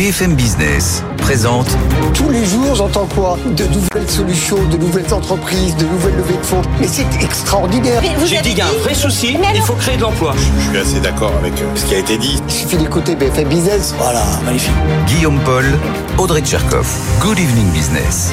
BFM Business présente. Tous les jours, j'entends quoi De nouvelles solutions, de nouvelles entreprises, de nouvelles levées de fonds. Mais c'est extraordinaire. J'ai dit qu'il y a un vrai souci, il faut créer de l'emploi. Je suis assez d'accord avec euh, ce qui a été dit. Il suffit d'écouter BFM Business. Voilà, magnifique. Guillaume Paul, Audrey Tcherkov. Good evening business.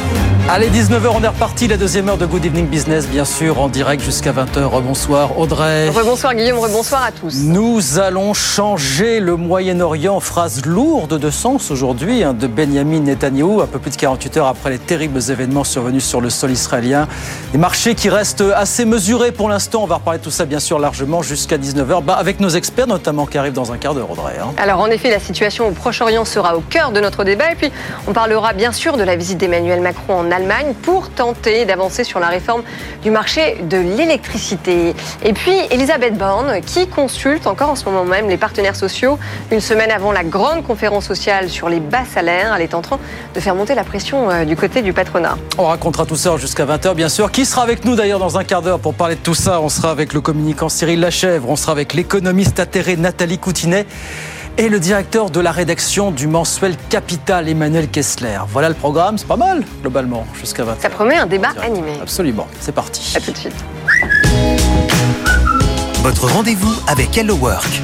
Allez, 19h, on est reparti. La deuxième heure de Good Evening Business, bien sûr, en direct jusqu'à 20h. Rebonsoir Audrey. Rebonsoir Guillaume, rebonsoir à tous. Nous allons changer le Moyen-Orient. Phrase lourde de sens aujourd'hui hein, de Benjamin Netanyahou, un peu plus de 48 heures après les terribles événements survenus sur le sol israélien. Des marchés qui restent assez mesurés pour l'instant. On va reparler de tout ça, bien sûr, largement jusqu'à 19h, bah, avec nos experts notamment qui arrivent dans un quart d'heure, Audrey. hein. Alors en effet, la situation au Proche-Orient sera au cœur de notre débat et puis on parlera bien sûr de la visite d'Emmanuel Macron en Allemagne pour tenter d'avancer sur la réforme du marché de l'électricité. Et puis Elisabeth Borne qui consulte encore en ce moment même les partenaires sociaux une semaine avant la grande conférence sociale sur les bas salaires. Elle est en train de faire monter la pression euh, du côté du patronat. On racontera tout ça jusqu'à 20h, bien sûr. Qui sera avec nous d'ailleurs dans un quart d'heure pour parler de tout ça? On sera avec le communicant Cyril Lachèvre, on sera avec l'économiste atterré Nathalie Coutinet et le directeur de la rédaction du mensuel Capital, Emmanuel Kessler. Voilà le programme, c'est pas mal, globalement, jusqu'à 20h. Ça promet un débat animé. Absolument, c'est parti. À tout de suite. Votre rendez-vous avec Hello Work.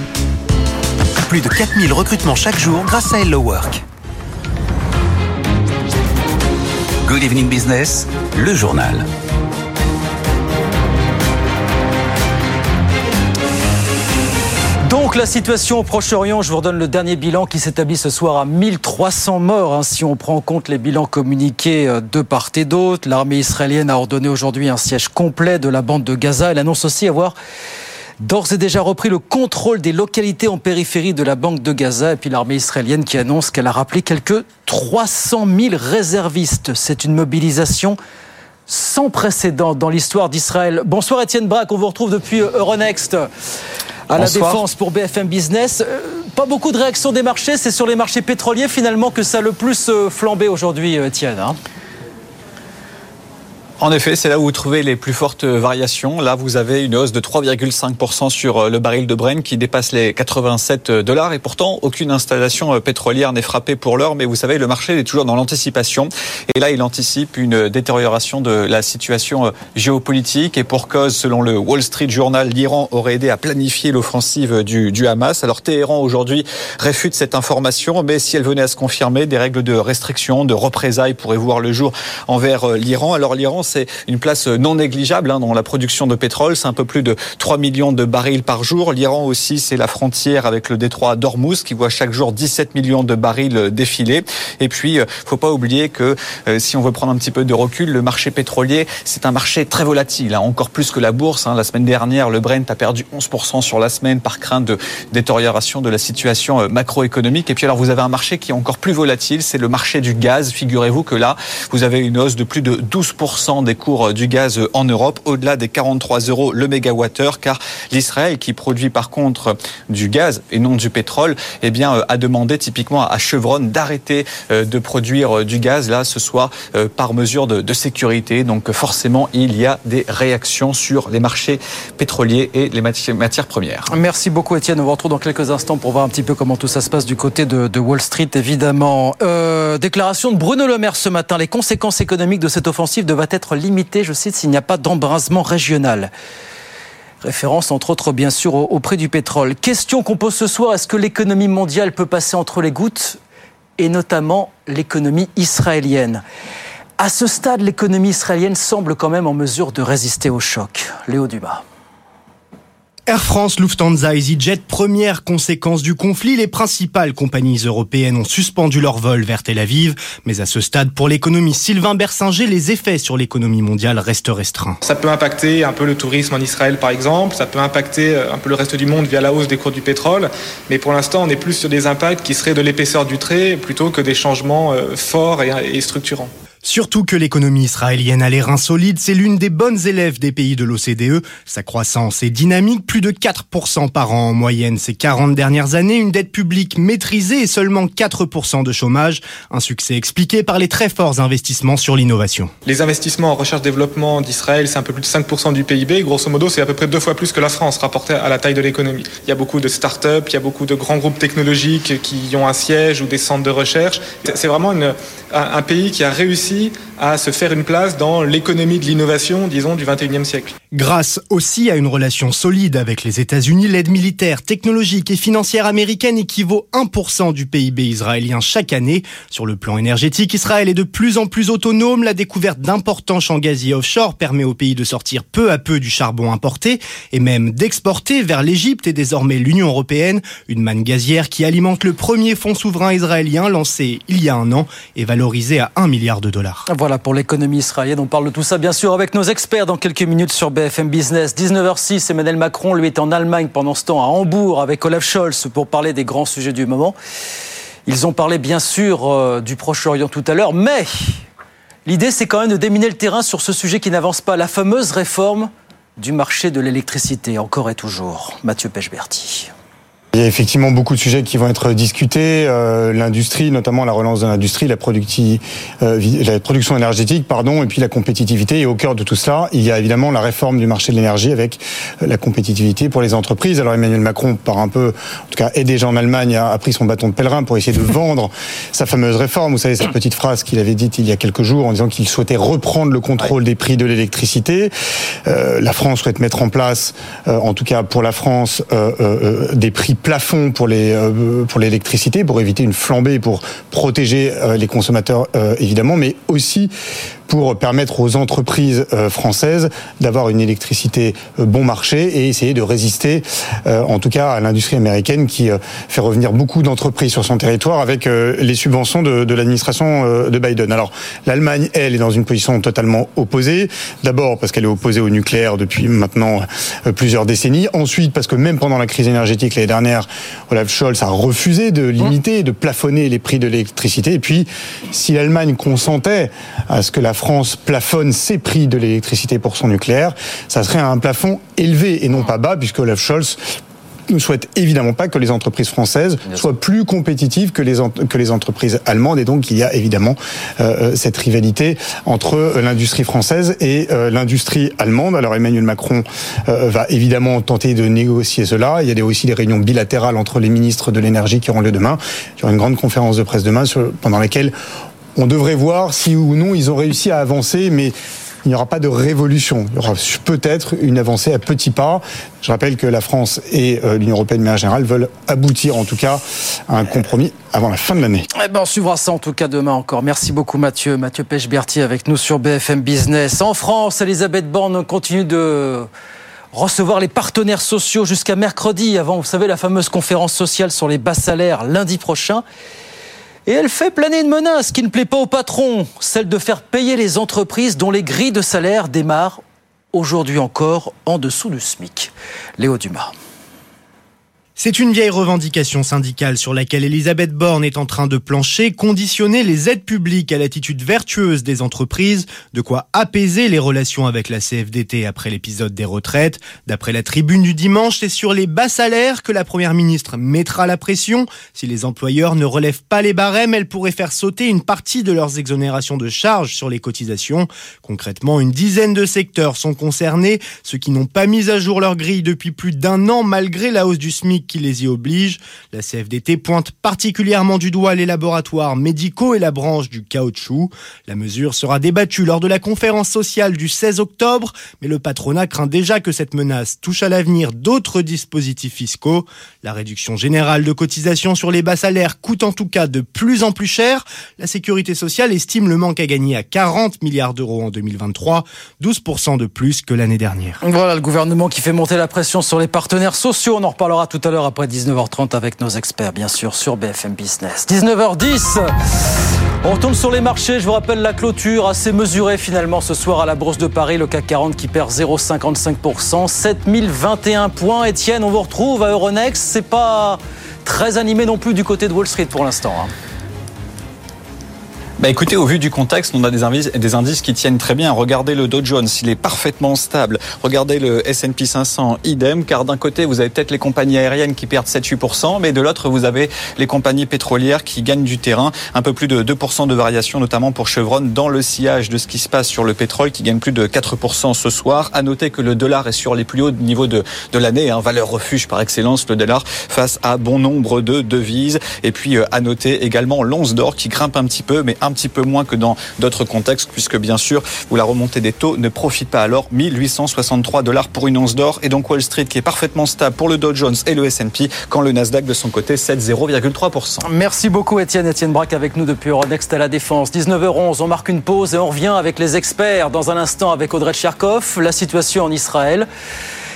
Plus de 4000 recrutements chaque jour grâce à Hello Work. Good evening business, le journal. Donc la situation au Proche-Orient, je vous redonne le dernier bilan qui s'établit ce soir à 1300 morts, hein, si on prend en compte les bilans communiqués euh, de part et d'autre. L'armée israélienne a ordonné aujourd'hui un siège complet de la bande de Gaza. Elle annonce aussi avoir d'ores et déjà repris le contrôle des localités en périphérie de la banque de Gaza. Et puis l'armée israélienne qui annonce qu'elle a rappelé quelques 300 000 réservistes. C'est une mobilisation sans précédent dans l'histoire d'Israël. Bonsoir Étienne Braque, on vous retrouve depuis euh, Euronext à la défense pour BFM Business. Euh, Pas beaucoup de réactions des marchés, c'est sur les marchés pétroliers finalement que ça a le plus euh, flambé aujourd'hui, Étienne. hein. En effet, c'est là où vous trouvez les plus fortes variations. Là, vous avez une hausse de 3,5% sur euh, le baril de Brent qui dépasse les 87 dollars. Et pourtant, aucune installation euh, pétrolière n'est frappée pour l'heure. Mais vous savez, le marché est toujours dans l'anticipation. Et là, il anticipe une détérioration de la situation euh, géopolitique. Et pour cause, selon le Wall Street Journal, l'Iran aurait aidé à planifier l'offensive du, du Hamas. Alors Téhéran, aujourd'hui, réfute cette information. Mais si elle venait à se confirmer, des règles de restriction, de représailles pourraient voir le jour envers euh, l'Iran. Alors l'Iran, c'est une place non négligeable hein, dans la production de pétrole. C'est un peu plus de 3 millions de barils par jour. L'Iran aussi, c'est la frontière avec le détroit d'Ormuz qui voit chaque jour 17 millions de barils euh, défiler. Et puis, euh, faut pas oublier que euh, si on veut prendre un petit peu de recul, le marché pétrolier, c'est un marché très volatile, hein, encore plus que la bourse. hein. La semaine dernière, le Brent a perdu 11% sur la semaine par crainte de détérioration de la situation macroéconomique. Et puis alors, vous avez un marché qui est encore plus volatile, c'est le marché du gaz. Figurez-vous que là, vous avez une hausse de plus de 12% des cours du gaz en Europe, au-delà des 43 euros le mégawattheure, car l'Israël, qui produit par contre du gaz et non du pétrole, eh bien, euh, a demandé typiquement à Chevron d'arrêter euh, de produire euh, du gaz, là, ce soir, par mesure de, sécurité. Donc, forcément, il y a des réactions sur les marchés pétroliers et les mati- matières premières. Merci beaucoup Étienne. On vous retrouve dans quelques instants pour voir un petit peu comment tout ça se passe du côté de, Wall Street, évidemment. Déclaration de Bruno Le Maire ce matin. Les conséquences économiques de cette offensive devraient être limitées, je cite, s'il n'y a pas d'embrasement régional. Référence entre autres bien sûr au, au prix du pétrole. Question qu'on pose ce soir, est-ce que l'économie mondiale peut passer entre les gouttes et notamment l'économie israélienne? À ce stade, l'économie israélienne semble quand même en mesure de résister au choc. Léo Dumas. Air France, Lufthansa, EasyJet, première conséquence du conflit, les principales compagnies européennes ont suspendu leur vol vers Tel Aviv. Mais à ce stade, pour l'économie Sylvain Bersinger, les effets sur l'économie mondiale restent restreints. Ça peut impacter un peu le tourisme en Israël par exemple, ça peut impacter euh, un peu le reste du monde via la hausse des cours du pétrole, mais pour l'instant on est plus sur des impacts qui seraient de l'épaisseur du trait plutôt que des changements euh, forts et, et structurants. Surtout que l'économie israélienne a les reins solides, c'est l'une des bonnes élèves des pays de l'OCDE. Sa croissance est dynamique, plus de 4% par an en moyenne ces 40 dernières années, une dette publique maîtrisée et seulement 4% de chômage. Un succès expliqué par les très forts investissements sur l'innovation. Les investissements en recherche-développement d'Israël, c'est un peu plus de 5% du PIB. Grosso modo, c'est à peu près deux fois plus que la France rapporté à la taille de l'économie. Il y a beaucoup de start-up, il y a beaucoup de grands groupes technologiques qui ont un siège ou des centres de recherche. C'est vraiment un pays qui a réussi à se faire une place dans l'économie de l'innovation, disons, du 21e siècle. Grâce aussi à une relation solide avec les États-Unis, l'aide militaire, technologique et financière américaine équivaut 1% du PIB israélien chaque année. Sur le plan énergétique, Israël est de plus en plus autonome. La découverte d'importants champs gaziers offshore permet au pays de sortir peu à peu du charbon importé et même d'exporter vers l'Égypte et désormais l'Union européenne une manne gazière qui alimente le premier fonds souverain israélien lancé il y a un an et valorisé à 1 milliard de dollars. Voilà pour l'économie israélienne. On parle de tout ça, bien sûr, avec nos experts dans quelques minutes sur BFM Business. 19h06, Emmanuel Macron, lui, est en Allemagne pendant ce temps, à Hambourg, avec Olaf Scholz, pour parler des grands sujets du moment. Ils ont parlé, bien sûr, euh, du Proche-Orient tout à l'heure, mais l'idée, c'est quand même de déminer le terrain sur ce sujet qui n'avance pas, la fameuse réforme du marché de l'électricité, encore et toujours. Mathieu Pechberti. Il y a effectivement beaucoup de sujets qui vont être discutés. Euh, l'industrie, notamment la relance de l'industrie, la, euh, la production énergétique, pardon, et puis la compétitivité. Et au cœur de tout cela, il y a évidemment la réforme du marché de l'énergie avec euh, la compétitivité pour les entreprises. Alors Emmanuel Macron, par un peu, en tout cas, est déjà en Allemagne, a, pris son bâton de pèlerin pour essayer de vendre sa fameuse réforme. Vous savez, cette petite phrase qu'il avait dite il y a quelques jours en disant qu'il souhaitait reprendre le contrôle des prix de l'électricité. Euh, la France souhaite mettre en place, en tout cas pour la France, des prix plafond pour les euh, pour l'électricité pour éviter une flambée pour protéger euh, les consommateurs euh, évidemment mais aussi pour permettre aux entreprises euh, françaises d'avoir une électricité euh, bon marché et essayer de résister, euh, en tout cas à l'industrie américaine qui fait revenir beaucoup d'entreprises sur son territoire avec les subventions de, de l'administration de Biden. Alors l'Allemagne, elle, est dans une position totalement opposée. D'abord parce qu'elle est opposée au nucléaire depuis maintenant plusieurs décennies. Ensuite parce que même pendant la crise énergétique l'année dernière, Olaf Scholz a refusé de limiter, de plafonner les prix de l'électricité. Et puis, si l'Allemagne consentait à ce que la France plafonne ses prix de l'électricité pour son nucléaire, ça serait un plafond élevé et non pas bas, puisque Olaf Scholz ne souhaite évidemment pas que les entreprises françaises soient plus compétitives que les, que les entreprises allemandes. Et donc, il y a évidemment euh, euh, cette rivalité entre l'industrie française et euh, l'industrie allemande. Alors, Emmanuel Macron va évidemment tenter de négocier cela. Il y a aussi des réunions bilatérales entre les ministres de l'énergie qui auront lieu demain. Il y aura une grande conférence de presse demain pendant laquelle on devrait voir si ou non ils ont réussi à avancer, mais il n'y aura pas de révolution. Il y aura peut-être une avancée à petits pas. Je rappelle que la France et euh, l'Union européenne, mais en général, veulent aboutir en tout cas à un compromis avant la fin de l'année. Eh ben, on suivra ça en tout cas demain encore. Merci beaucoup Mathieu. Mathieu Pechberti avec nous sur BFM Business. En France, Elisabeth Borne continue de recevoir les partenaires sociaux jusqu'à mercredi avant, vous savez, la fameuse conférence sociale sur les bas salaires lundi prochain. Et elle fait planer une menace qui ne plaît pas au patron, celle de faire payer les entreprises dont les grilles de salaire démarrent aujourd'hui encore en dessous du SMIC. Léo Dumas. C'est une vieille revendication syndicale sur laquelle Elisabeth Borne est en train de plancher, conditionner les aides publiques à l'attitude vertueuse des entreprises, de quoi apaiser les relations avec la CFDT après l'épisode des retraites. D'après la tribune du dimanche, c'est sur les bas salaires que la première ministre mettra la pression. Si les employeurs ne relèvent pas les barèmes, elle pourrait faire sauter une partie de leurs exonérations de charges sur les cotisations. Concrètement, une dizaine de secteurs sont concernés, ceux qui n'ont pas mis à jour leur grille depuis plus d'un an malgré la hausse du SMIC qui les y oblige. La CFDT pointe particulièrement du doigt les laboratoires médicaux et la branche du caoutchouc. La mesure sera débattue lors de la conférence sociale du 16 octobre, mais le patronat craint déjà que cette menace touche à l'avenir d'autres dispositifs fiscaux. La réduction générale de cotisations sur les bas salaires coûte en tout cas de plus en plus cher. La sécurité sociale estime le manque à gagner à 40 milliards d'euros en 2023, 12% de plus que l'année dernière. Voilà le gouvernement qui fait monter la pression sur les partenaires sociaux. On en reparlera tout à l'heure après 19h30 avec nos experts, bien sûr, sur BFM Business. 19h10 on retourne sur les marchés. Je vous rappelle la clôture assez mesurée finalement ce soir à la Bourse de Paris. Le CAC 40 qui perd 0,55%. 7021 points. Etienne, on vous retrouve à Euronext. C'est pas très animé non plus du côté de Wall Street pour l'instant. Hein. Bah écoutez, au vu du contexte, on a des indices, qui tiennent très bien. Regardez le Dow Jones, il est parfaitement stable. Regardez le S&P 500, idem, car d'un côté, vous avez peut-être les compagnies aériennes qui perdent 7-8%, mais de l'autre, vous avez les compagnies pétrolières qui gagnent du terrain. Un peu plus de 2% de variation, notamment pour Chevron, dans le sillage de ce qui se passe sur le pétrole, qui gagne plus de 4% ce soir. À noter que le dollar est sur les plus hauts niveaux de, de l'année, hein, valeur refuge par excellence, le dollar, face à bon nombre de devises. Et puis, euh, à noter également l'once d'or qui grimpe un petit peu, mais un petit peu moins que dans d'autres contextes, puisque bien sûr, où la remontée des taux ne profite pas. Alors, 1863 dollars pour une once d'or, et donc Wall Street qui est parfaitement stable pour le Dow Jones et le S&P, quand le Nasdaq de son côté cède 0,3%. Merci beaucoup Étienne. Étienne Braque avec nous depuis Euronext à la Défense. 19h11, on marque une pause et on revient avec les experts dans un instant avec Audrey Tcherkov, la situation en Israël.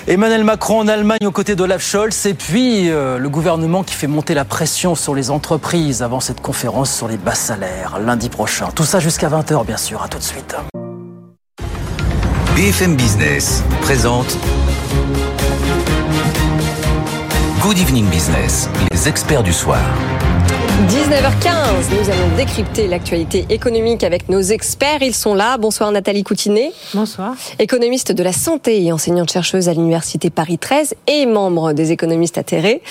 Emmanuel Macron en Allemagne aux côtés d'Olaf Scholz et puis euh, le gouvernement qui fait monter la pression sur les entreprises avant cette conférence sur les bas salaires lundi prochain. Tout ça jusqu'à 20h bien sûr. À tout de suite. BFM Business présente Good Evening Business, les experts du soir. 19h15, nous allons décrypter l'actualité économique avec nos experts. Ils sont là. Bonsoir Nathalie Coutinet. Bonsoir. Économiste de la santé et enseignante-chercheuse à l'Université Paris 13 et membre des économistes atterrés.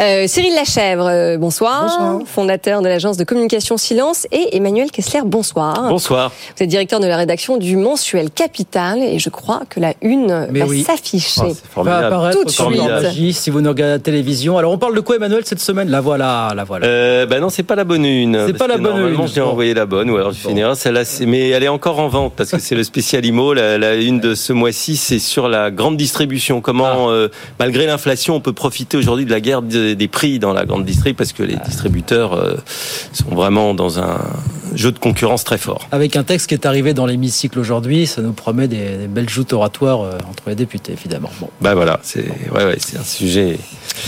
Euh, Cyril Lachèvre, euh, bonsoir. bonsoir. Fondateur de l'agence de communication Silence. Et Emmanuel Kessler, bonsoir. Bonsoir. Vous êtes directeur de la rédaction du mensuel Capital et je crois que la une Mais va oui. s'afficher. Oh, va apparaître Tout de suite. Magie, si vous nous regardez à la télévision. Alors on parle de quoi Emmanuel cette semaine? La voilà, la voilà. Euh, ben non, c'est pas la bonne une. C'est pas la bonne Normalement, une. j'ai envoyé la bonne, ou alors une erreur. Celle-là, mais elle est encore en vente parce que c'est le spécial IMO. La, la une de ce mois-ci, c'est sur la grande distribution. Comment, euh, malgré l'inflation, on peut profiter aujourd'hui de la guerre de- des prix dans la grande distrib parce que les distributeurs euh, sont vraiment dans un jeu de concurrence très fort. Avec un texte qui est arrivé dans l'hémicycle aujourd'hui, ça nous promet des, des belles joutes oratoires euh, entre les députés, évidemment. Bon. Ben voilà, c'est ouais, ouais, c'est un sujet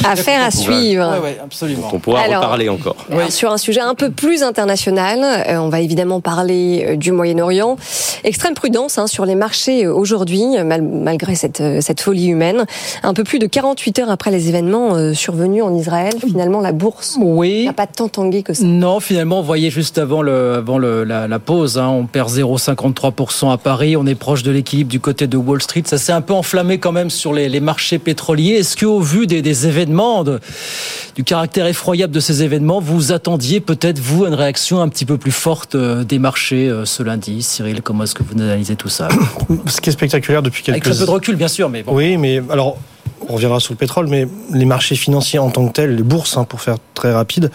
Affaire à suivre. Ouais, ouais, absolument. dont on pourra Alors, reparler encore. Alors, Sur un sujet un peu plus international, euh, on va évidemment parler euh, du Moyen-Orient. Extrême prudence hein, sur les marchés aujourd'hui, mal- malgré cette, euh, cette folie humaine. Un peu plus de 48 heures après les événements euh, survenus en Israël, finalement la bourse Oui. n'a pas tant tangué que ça. Non, finalement, vous voyez juste avant, le, avant le, la, la pause, hein, on perd 0,53% à Paris, on est proche de l'équilibre du côté de Wall Street. Ça s'est un peu enflammé quand même sur les, les marchés pétroliers. Est-ce que, au vu des, des événements, de- du caractère effroyable de ces événements, vous attendiez peut-être, vous, une réaction un petit peu plus forte euh, des marchés euh, ce lundi? Cyril, comment est-ce que vous analysez tout ça? Ce qui est spectaculaire depuis Avec quelques un peu de recul, bien sûr, mais bon. Oui, mais alors, on reviendra sur le pétrole, mais les marchés financiers en tant que tels, les bourses, hein, pour faire très rapide,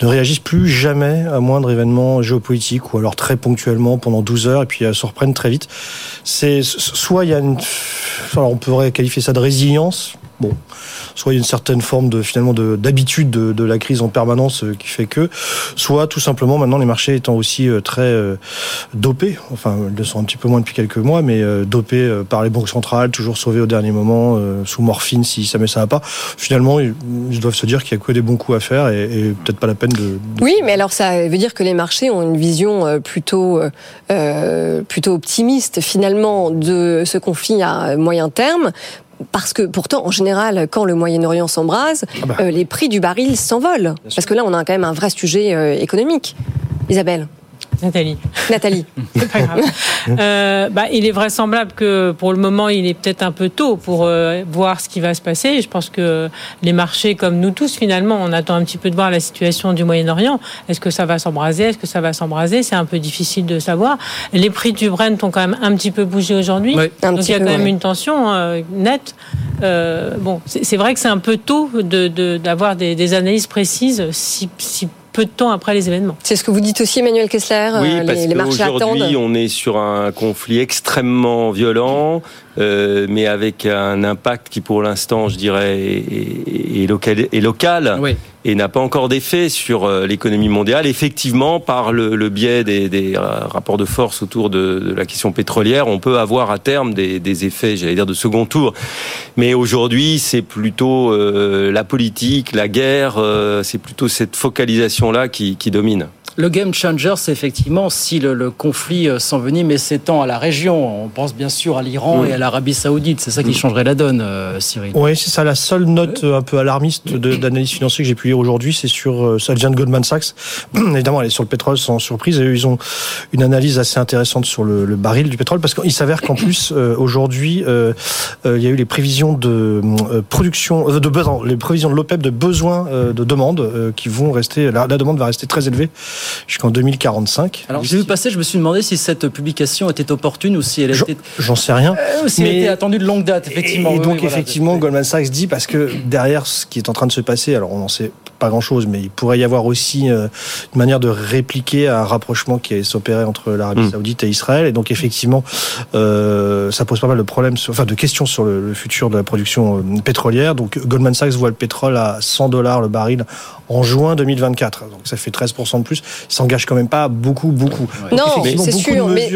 ne réagissent plus jamais à moindre événement géopolitique ou alors très ponctuellement pendant 12 heures et puis elles se reprennent très vite. C'est soit il y a une, alors on pourrait qualifier ça de résilience. Bon, soit il y a une certaine forme de finalement de- d'habitude de, la crise en permanence euh, qui fait que, soit tout simplement maintenant les marchés étant aussi euh, très euh, dopés, enfin ils le sont un petit peu moins depuis quelques mois, mais dopés par les banques centrales, toujours sauvés au dernier moment, sous morphine si ça mais ça va pas. Finalement ils, doivent se dire qu'il y a que des bons coups à faire et, peut-être pas la peine de, Oui, mais alors ça veut dire que les marchés ont une vision plutôt plutôt optimiste finalement de ce conflit à moyen terme. Parce que pourtant, en général, quand le Moyen-Orient s'embrase, Ah bah. euh, les prix du baril s'envolent. Parce que là, on a quand même un vrai sujet euh, économique. Isabelle, Nathalie. Nathalie. C'est pas grave. Euh, bah, il est vraisemblable que pour le moment, il est peut-être un peu tôt pour euh, voir ce qui va se passer. Je pense que les marchés, comme nous tous, finalement, on attend un petit peu de voir la situation du Moyen-Orient. Est-ce que ça va s'embraser? Est-ce que ça va s'embraser? C'est un peu difficile de savoir. Les prix du Brent ont quand même un petit peu bougé aujourd'hui. Oui. Donc il y a quand même une tension euh, nette. Euh, bon, c'est vrai que c'est un peu tôt de- de- d'avoir des, des analyses précises si, si peu de temps après les événements. C'est ce que vous dites aussi, Emmanuel Kessler. Oui, euh, parce les, les marchés qu'aujourd'hui, on est sur un conflit extrêmement violent, euh, mais avec un impact qui, pour l'instant, je dirais, est, est local, est local Oui. Et n'a pas encore d'effet sur euh, l'économie mondiale. Effectivement, par le, le biais des, euh, rapports de force autour de, la question pétrolière, on peut avoir à terme des, des effets, j'allais dire, de second tour. Mais aujourd'hui, c'est plutôt euh, la politique, la guerre, euh, c'est plutôt cette focalisation-là qui domine. Le game changer, c'est effectivement si le, conflit euh, s'envenime et s'étend à la région. On pense bien sûr à l'Iran et à l'Arabie Saoudite. C'est ça qui changerait la donne, euh, Cyril. Oui, c'est ça. La seule note un peu alarmiste d'analyse financière que j'ai pu lire aujourd'hui, c'est sur ça vient de Goldman Sachs. Évidemment, elle est sur le pétrole sans surprise. Et ils ont une analyse assez intéressante sur le, baril du pétrole parce qu'il s'avère qu'en plus aujourd'hui, il y a eu les prévisions de production, de besoin, les prévisions de l'OPEP de besoins de demande qui vont rester. la demande va rester très élevée jusqu'en 2045. Alors j'ai vu passer, je me suis demandé si cette publication était opportune ou si elle était. J'en sais rien. Euh, si elle était attendue de longue date, effectivement. Et, donc effectivement, Goldman Sachs dit parce que derrière ce qui est en train de se passer, alors on n'en sait pas grand-chose, mais il pourrait y avoir aussi euh, une manière de répliquer un rapprochement qui s'opérait entre l'Arabie mm. Saoudite et Israël. Et donc effectivement, euh, ça pose pas mal de problèmes, enfin de questions sur le, le futur de la production euh, pétrolière. Donc Goldman Sachs voit le pétrole à 100 dollars le baril en juin 2024. Donc ça fait 13% de plus. Il s'engage quand même pas beaucoup, beaucoup. Non, c'est sûr. Mais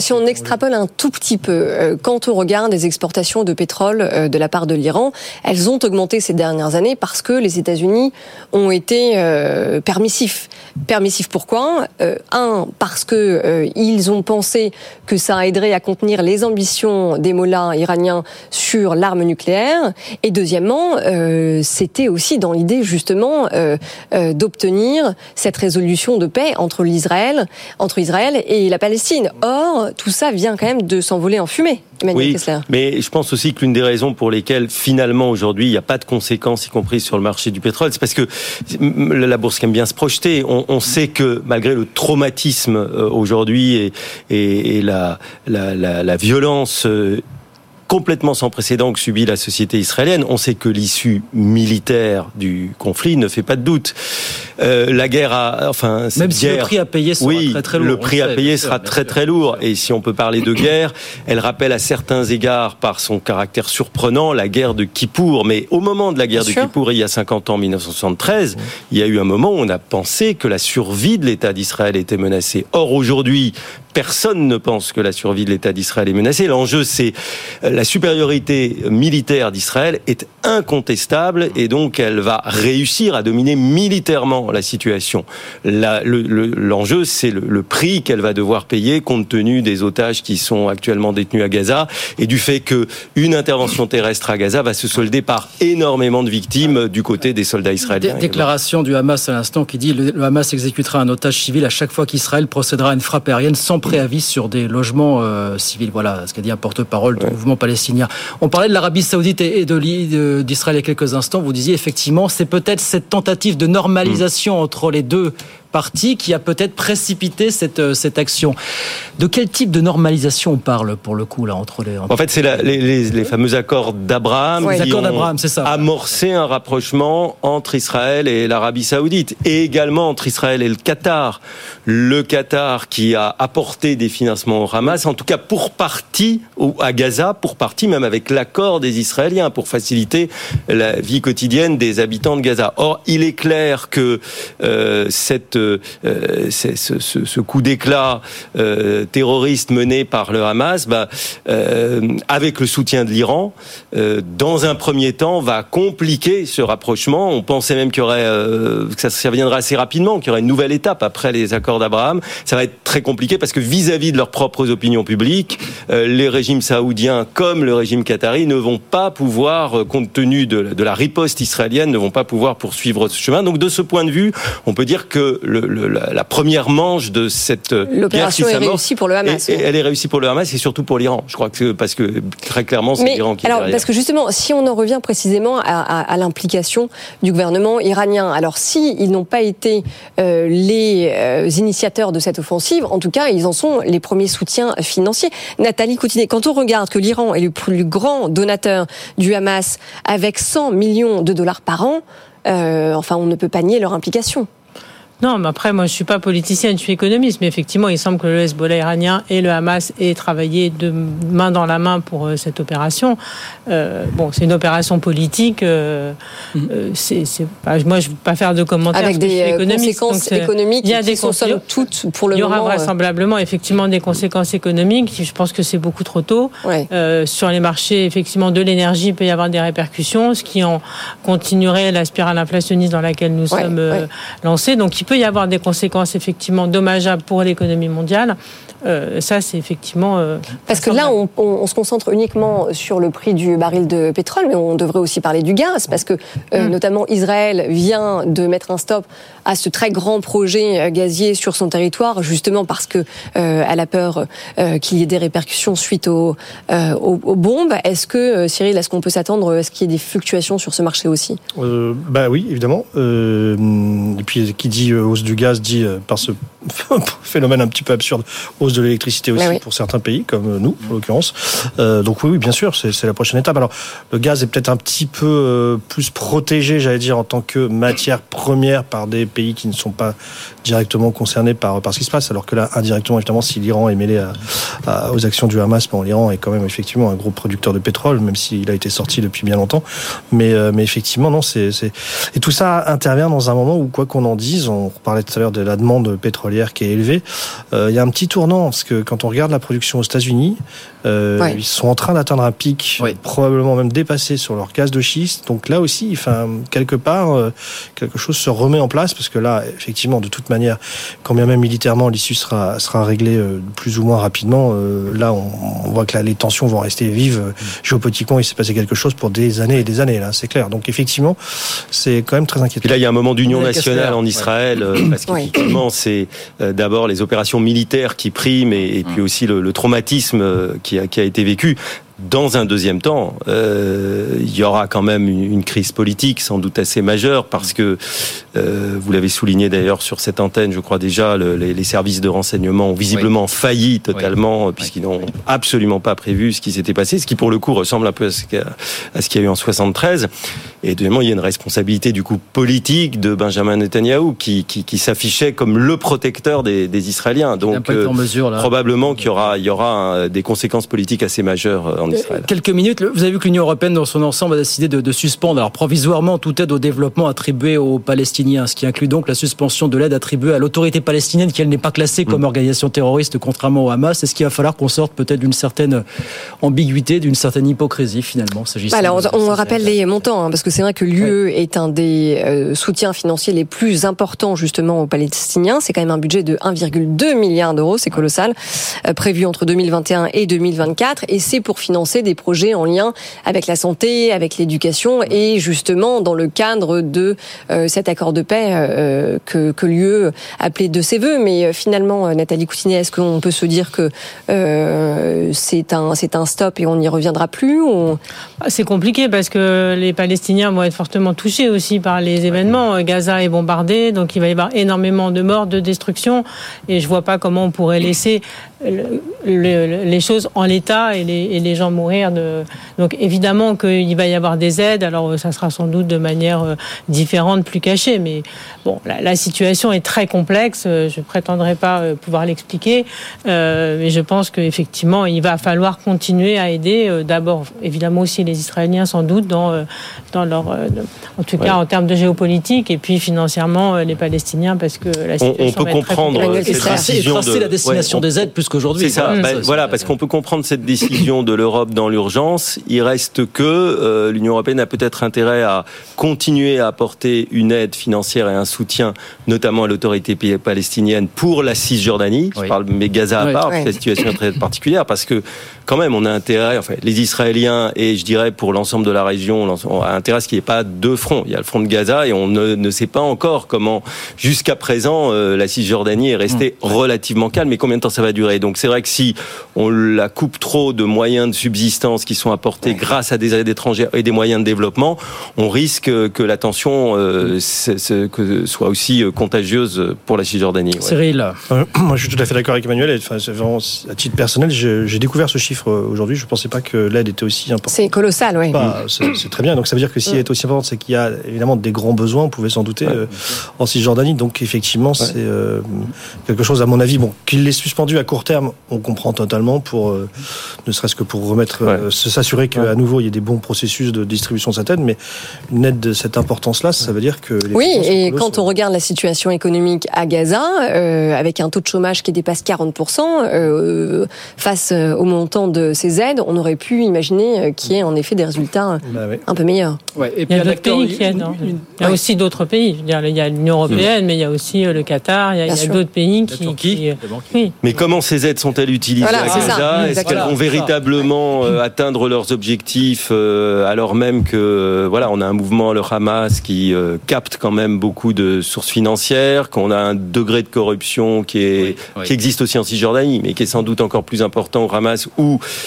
si on, extrapole un tout petit peu, euh, quand on regarde les exportations de pétrole euh, de la part de l'Iran, elles ont augmenté ces dernières années parce que les États-Unis ont été euh, permissifs. Permissifs pourquoi? Un, parce que ils ont pensé que ça aiderait à contenir les ambitions des mollahs iraniens sur l'arme nucléaire. Et deuxièmement, c'était aussi dans l'idée justement d'obtenir cette résolution de paix entre l'Israël, entre Israël et la Palestine. Or, tout ça vient quand même de s'envoler en fumée. Emmanuel oui, Kessler. mais je pense aussi que l'une des raisons pour lesquelles finalement aujourd'hui il n'y a pas de conséquences, y compris sur le marché du pétrole, c'est parce que la bourse aime bien se projeter. On, sait que malgré le traumatisme euh, aujourd'hui et, la, la, violence euh, complètement sans précédent que subit la société israélienne. On sait que l'issue militaire du conflit ne fait pas de doute. Euh, la guerre a, enfin, même si le prix à payer sera très très lourd. Le prix à payer sera très très lourd. Et si on peut parler de guerre, elle rappelle à certains égards, par son caractère surprenant, la guerre de Kippour. Mais au moment de la guerre de Kippour, il y a 50 ans, 1973, il y a eu un moment où on a pensé que la survie de l'État d'Israël était menacée. Or aujourd'hui, personne ne pense que la survie de l'État d'Israël est menacée. L'enjeu, c'est euh, la supériorité militaire d'Israël est incontestable et donc elle va réussir à dominer militairement la situation. L'enjeu, c'est le, prix qu'elle va devoir payer compte tenu des otages qui sont actuellement détenus à Gaza et du fait que une intervention terrestre à Gaza va se solder par énormément de victimes du côté des soldats israéliens. Déclaration du Hamas à l'instant qui dit le, le Hamas exécutera un otage civil à chaque fois qu'Israël procédera à une frappe aérienne sans préavis sur des logements euh, civils. Voilà ce qu'a dit un porte-parole du mouvement palestinien. On parlait de l'Arabie Saoudite et de d'Israël il y a quelques instants. Vous disiez effectivement, c'est peut-être cette tentative de normalisation entre les deux parti qui a peut-être précipité cette, euh, cette action. De quel type de normalisation on parle pour le coup là entre les En fait, c'est les, les, les, fameux accords d'Abraham qui ont amorcé un rapprochement entre Israël et l'Arabie Saoudite et également entre Israël et le Qatar. Le Qatar qui a apporté des financements au Hamas, en tout cas pour partie à Gaza, pour partie même avec l'accord des Israéliens pour faciliter la vie quotidienne des habitants de Gaza. Or, il est clair que euh, cette euh, ce, coup d'éclat euh, terroriste mené par le Hamas, bah, euh, avec le soutien de l'Iran, dans un premier temps, va compliquer ce rapprochement. On pensait même qu'il y aurait, que ça, viendrait assez rapidement, qu'il y aurait une nouvelle étape après les accords d'Abraham. Ça va être très compliqué parce que vis-à-vis de leurs propres opinions publiques, les régimes saoudiens comme le régime qatari ne vont pas pouvoir, compte tenu de la riposte israélienne, ne vont pas pouvoir poursuivre ce chemin. Donc de ce point de vue, on peut dire que le, la, première manche de cette L'opération est réussie pour le Hamas. Et, elle est réussie pour le Hamas et surtout pour l'Iran. Je crois que parce que très clairement c'est l'Iran qui alors, est Parce que justement, si on en revient précisément à, à, l'implication du gouvernement iranien, alors si ils n'ont pas été euh, les euh, initiateurs de cette offensive, en tout cas ils en sont les premiers soutiens financiers. Nathalie Coutinet, quand on regarde que l'Iran est le plus grand donateur du Hamas avec 100 millions de dollars par an, euh, enfin on ne peut pas nier leur implication. Non, mais après, moi, je suis pas politicienne, je suis économiste, mais effectivement, il semble que le Hezbollah iranien et le Hamas aient travaillé de main dans la main pour euh, cette opération. Euh, bon, c'est une opération politique. Euh, mm. c'est, moi, je ne veux pas faire de commentaires. Avec des conséquences économiques il y a des conséquences toutes pour le moment. Il y aura vraisemblablement effectivement des conséquences économiques. Je pense que c'est beaucoup trop tôt. sur les marchés, effectivement, de l'énergie, il peut y avoir des répercussions, ce qui en continuerait la spirale inflationniste dans laquelle nous sommes lancés. Donc, il peut y avoir des conséquences effectivement dommageables pour l'économie mondiale. Euh, ça, c'est effectivement. Euh, Parce que là, on, on, se concentre uniquement sur le prix du baril de pétrole, mais on devrait aussi parler du gaz, parce que euh, mm. notamment Israël vient de mettre un stop à ce très grand projet gazier sur son territoire, justement parce que elle a peur qu'il y ait des répercussions suite aux, aux, aux bombes. Est-ce que Cyril, est-ce qu'on peut s'attendre à ce qu'il y ait des fluctuations sur ce marché aussi? Bah oui, évidemment. et puis qui dit hausse du gaz dit par ce phénomène un petit peu absurde hausse de l'électricité aussi pour certains pays, comme nous, en l'occurrence. Euh, donc oui, oui, bien sûr, c'est la prochaine étape. Alors, le gaz est peut-être un petit peu euh, plus protégé, j'allais dire, en tant que matière première par des pays qui ne sont pas directement concernés par, par ce qui se passe, alors que là, indirectement, évidemment, si l'Iran est mêlé à, aux actions du Hamas, bon, l'Iran est quand même effectivement un gros producteur de pétrole, même s'il a été sorti depuis bien longtemps. Mais, euh, mais effectivement, non, c'est... Et tout ça intervient dans un moment où, quoi qu'on en dise, on parlait tout à l'heure de la demande pétrolière qui est élevée, il y a un petit tournant parce que quand on regarde la production aux États-Unis, euh, Ils sont en train d'atteindre un pic, probablement même dépassé sur leur gaz de schiste. Donc là aussi, enfin, quelque part, euh, quelque chose se remet en place parce que là, effectivement, de toute manière, quand bien même militairement l'issue sera sera réglée euh, plus ou moins rapidement, euh, là, on, on, voit que là, les tensions vont rester vives. Géopolitiquement, il s'est passé quelque chose pour des années et des années. Là, c'est clair. Donc effectivement, c'est quand même très inquiétant. Et là, il y a un moment d'union nationale en Israël parce qu'effectivement, c'est d'abord les opérations militaires qui priment et, et puis mm. aussi le, le traumatisme qui qui a, été vécu. Dans un deuxième temps, euh, il y aura quand même une, crise politique sans doute assez majeure parce que, euh, vous l'avez souligné d'ailleurs sur cette antenne, je crois déjà, le, les, les, services de renseignement ont visiblement failli totalement puisqu'ils n'ont absolument pas prévu ce qui s'était passé, ce qui pour le coup ressemble un peu à ce qu'il y a eu en 73. Et deuxièmement, il y a une responsabilité du coup politique de Benjamin Netanyahu qui, qui, qui s'affichait comme le protecteur des, des Israéliens. Donc euh, mesure, probablement qu'il y aura, il y aura un, des conséquences politiques assez majeures euh, en Israël. Quelques minutes, vous avez vu que l'Union européenne dans son ensemble a décidé de, de, suspendre alors provisoirement toute aide au développement attribuée aux Palestiniens, ce qui inclut donc la suspension de l'aide attribuée à l'autorité palestinienne qui elle n'est pas classée comme mm. organisation terroriste contrairement au Hamas. Est-ce qu'il va falloir qu'on sorte peut-être d'une certaine ambiguïté, d'une certaine hypocrisie finalement s'agissant Alors on, on rappelle les montants hein, parce que c'est vrai que l'UE est un des euh, soutiens financiers les plus importants justement aux Palestiniens. C'est quand même un budget de 1,2 milliard d'euros, c'est colossal, euh, prévu entre 2021 et 2024, et c'est pour financer des projets en lien avec la santé, avec l'éducation, et justement dans le cadre de euh, cet accord de paix que, que l'UE appelait de ses voeux. Mais finalement, Nathalie Coutinet, est-ce qu'on peut se dire que c'est un c'est un stop et on n'y reviendra plus ou... C'est compliqué parce que les Palestiniens vont être fortement touchés aussi par les événements. Gaza est bombardé, donc il va y avoir énormément de morts, de destruction, et je vois pas comment on pourrait laisser les choses en l'état et les, gens mourir. De... Donc évidemment qu'il va y avoir des aides. Alors ça sera sans doute de manière euh, différente, plus cachée. Mais bon, la, situation est très complexe. Je ne prétendrai pas euh, pouvoir l'expliquer, euh, mais je pense qu'effectivement il va falloir continuer à aider. D'abord, évidemment aussi les Israéliens sans doute dans dans leur, en tout cas en termes de géopolitique, et puis financièrement les Palestiniens parce que la situation on, peut comprendre cette décision de... la destination des aides plus c'est ça. Bah, voilà, parce qu'on peut comprendre cette décision de l'Europe dans l'urgence. Il reste que euh, l'Union européenne a peut-être intérêt à continuer à apporter une aide financière et un soutien, notamment à l'autorité palestinienne pour la Cisjordanie. Je parle mais Gaza à part, la situation est très particulière parce que quand même, on a intérêt, enfin, les Israéliens et je dirais pour l'ensemble de la région, on a intérêt à ce qu'il n'y ait pas deux fronts. Il y a le front de Gaza et on ne, ne sait pas encore comment, jusqu'à présent, euh, la Cisjordanie est restée mmh. relativement calme. Mais combien de temps ça va durer? Donc c'est vrai que si on la coupe trop de moyens de subsistance qui sont apportés grâce à des aides étrangères et des moyens de développement, on risque que la tension euh, que soit aussi euh, contagieuse pour la Cisjordanie. Ouais. Cyril, euh, moi je suis tout à fait d'accord avec Emmanuel. Enfin, vraiment, à titre personnel, j'ai découvert ce chiffre aujourd'hui. Je ne pensais pas que l'aide était aussi importante. C'est colossal, oui. Bah, c'est très bien. Donc ça veut dire que si elle est aussi importante, c'est qu'il y a évidemment des grands besoins, on pouvait s'en douter, euh, en Cisjordanie. Donc effectivement, c'est euh, quelque chose, à mon avis, bon, qu'il l'ait suspendu à court terme, on comprend totalement, pour, euh, ne serait-ce que pour remettre, euh, s'assurer qu'à nouveau il y ait des bons processus de distribution de cette aide. Mais une aide de cette importance-là, ça veut dire que les oui. Et quand on regarde la situation économique à Gaza, euh, avec un taux de chômage qui dépasse 40% euh, face au montant de ces aides, on aurait pu imaginer qu'il y ait en effet des résultats bah un peu meilleurs. Ouais, et puis il y a d'autres pays qui aident. Hein. Il y a aussi d'autres pays. il y a l'Union européenne, mais il y a aussi le Qatar. Il y a, d'autres pays qui. qui oui. Mais comment ces aides sont-elles utilisées à Gaza Est-ce qu'elles vont véritablement euh, atteindre leurs objectifs euh, alors même que euh, voilà, on a un mouvement le Hamas qui capte quand même beaucoup de sources financières, qu'on a un degré de corruption qui est qui existe aussi en Cisjordanie, mais qui est sans doute encore plus important au Hamas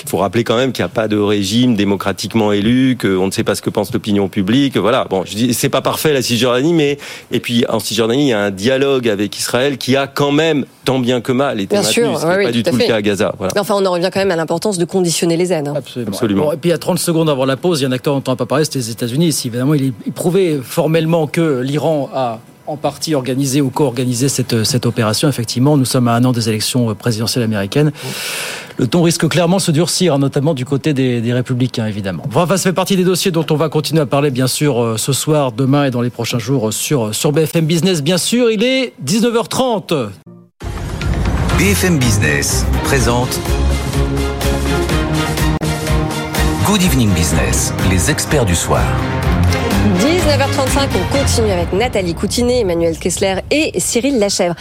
il faut rappeler quand même qu'il n'y a pas de régime démocratiquement élu, qu'on ne sait pas ce que pense l'opinion publique. Voilà. Bon, je dis c'est pas parfait la Cisjordanie, mais et puis en Cisjordanie il y a un dialogue avec Israël qui a quand même tant bien que mal été Bien sûr, ce pas du tout, le cas à Gaza. enfin, on en revient quand même à l'importance de conditionner les aides. Hein. Absolument. et puis, il y a 30 secondes avant la pause, il y a un acteur dont on n'a pas parlé, c'était les États-Unis. Si évidemment, il est prouvé formellement que l'Iran a en partie organisé ou co-organisé cette, cette opération. Effectivement, nous sommes à un an des élections présidentielles américaines. Le ton risque clairement de se durcir, hein, notamment du côté des, des républicains, évidemment. Enfin, ça fait partie des dossiers dont on va continuer à parler, bien sûr, euh, ce soir, demain et dans les prochains jours sur, sur BFM Business. Bien sûr, il est 19h30. BFM Business présente Good Evening Business, les experts du soir. 19h35, on continue avec Nathalie Coutinet, Emmanuel Kessler et Cyril Lachèvre.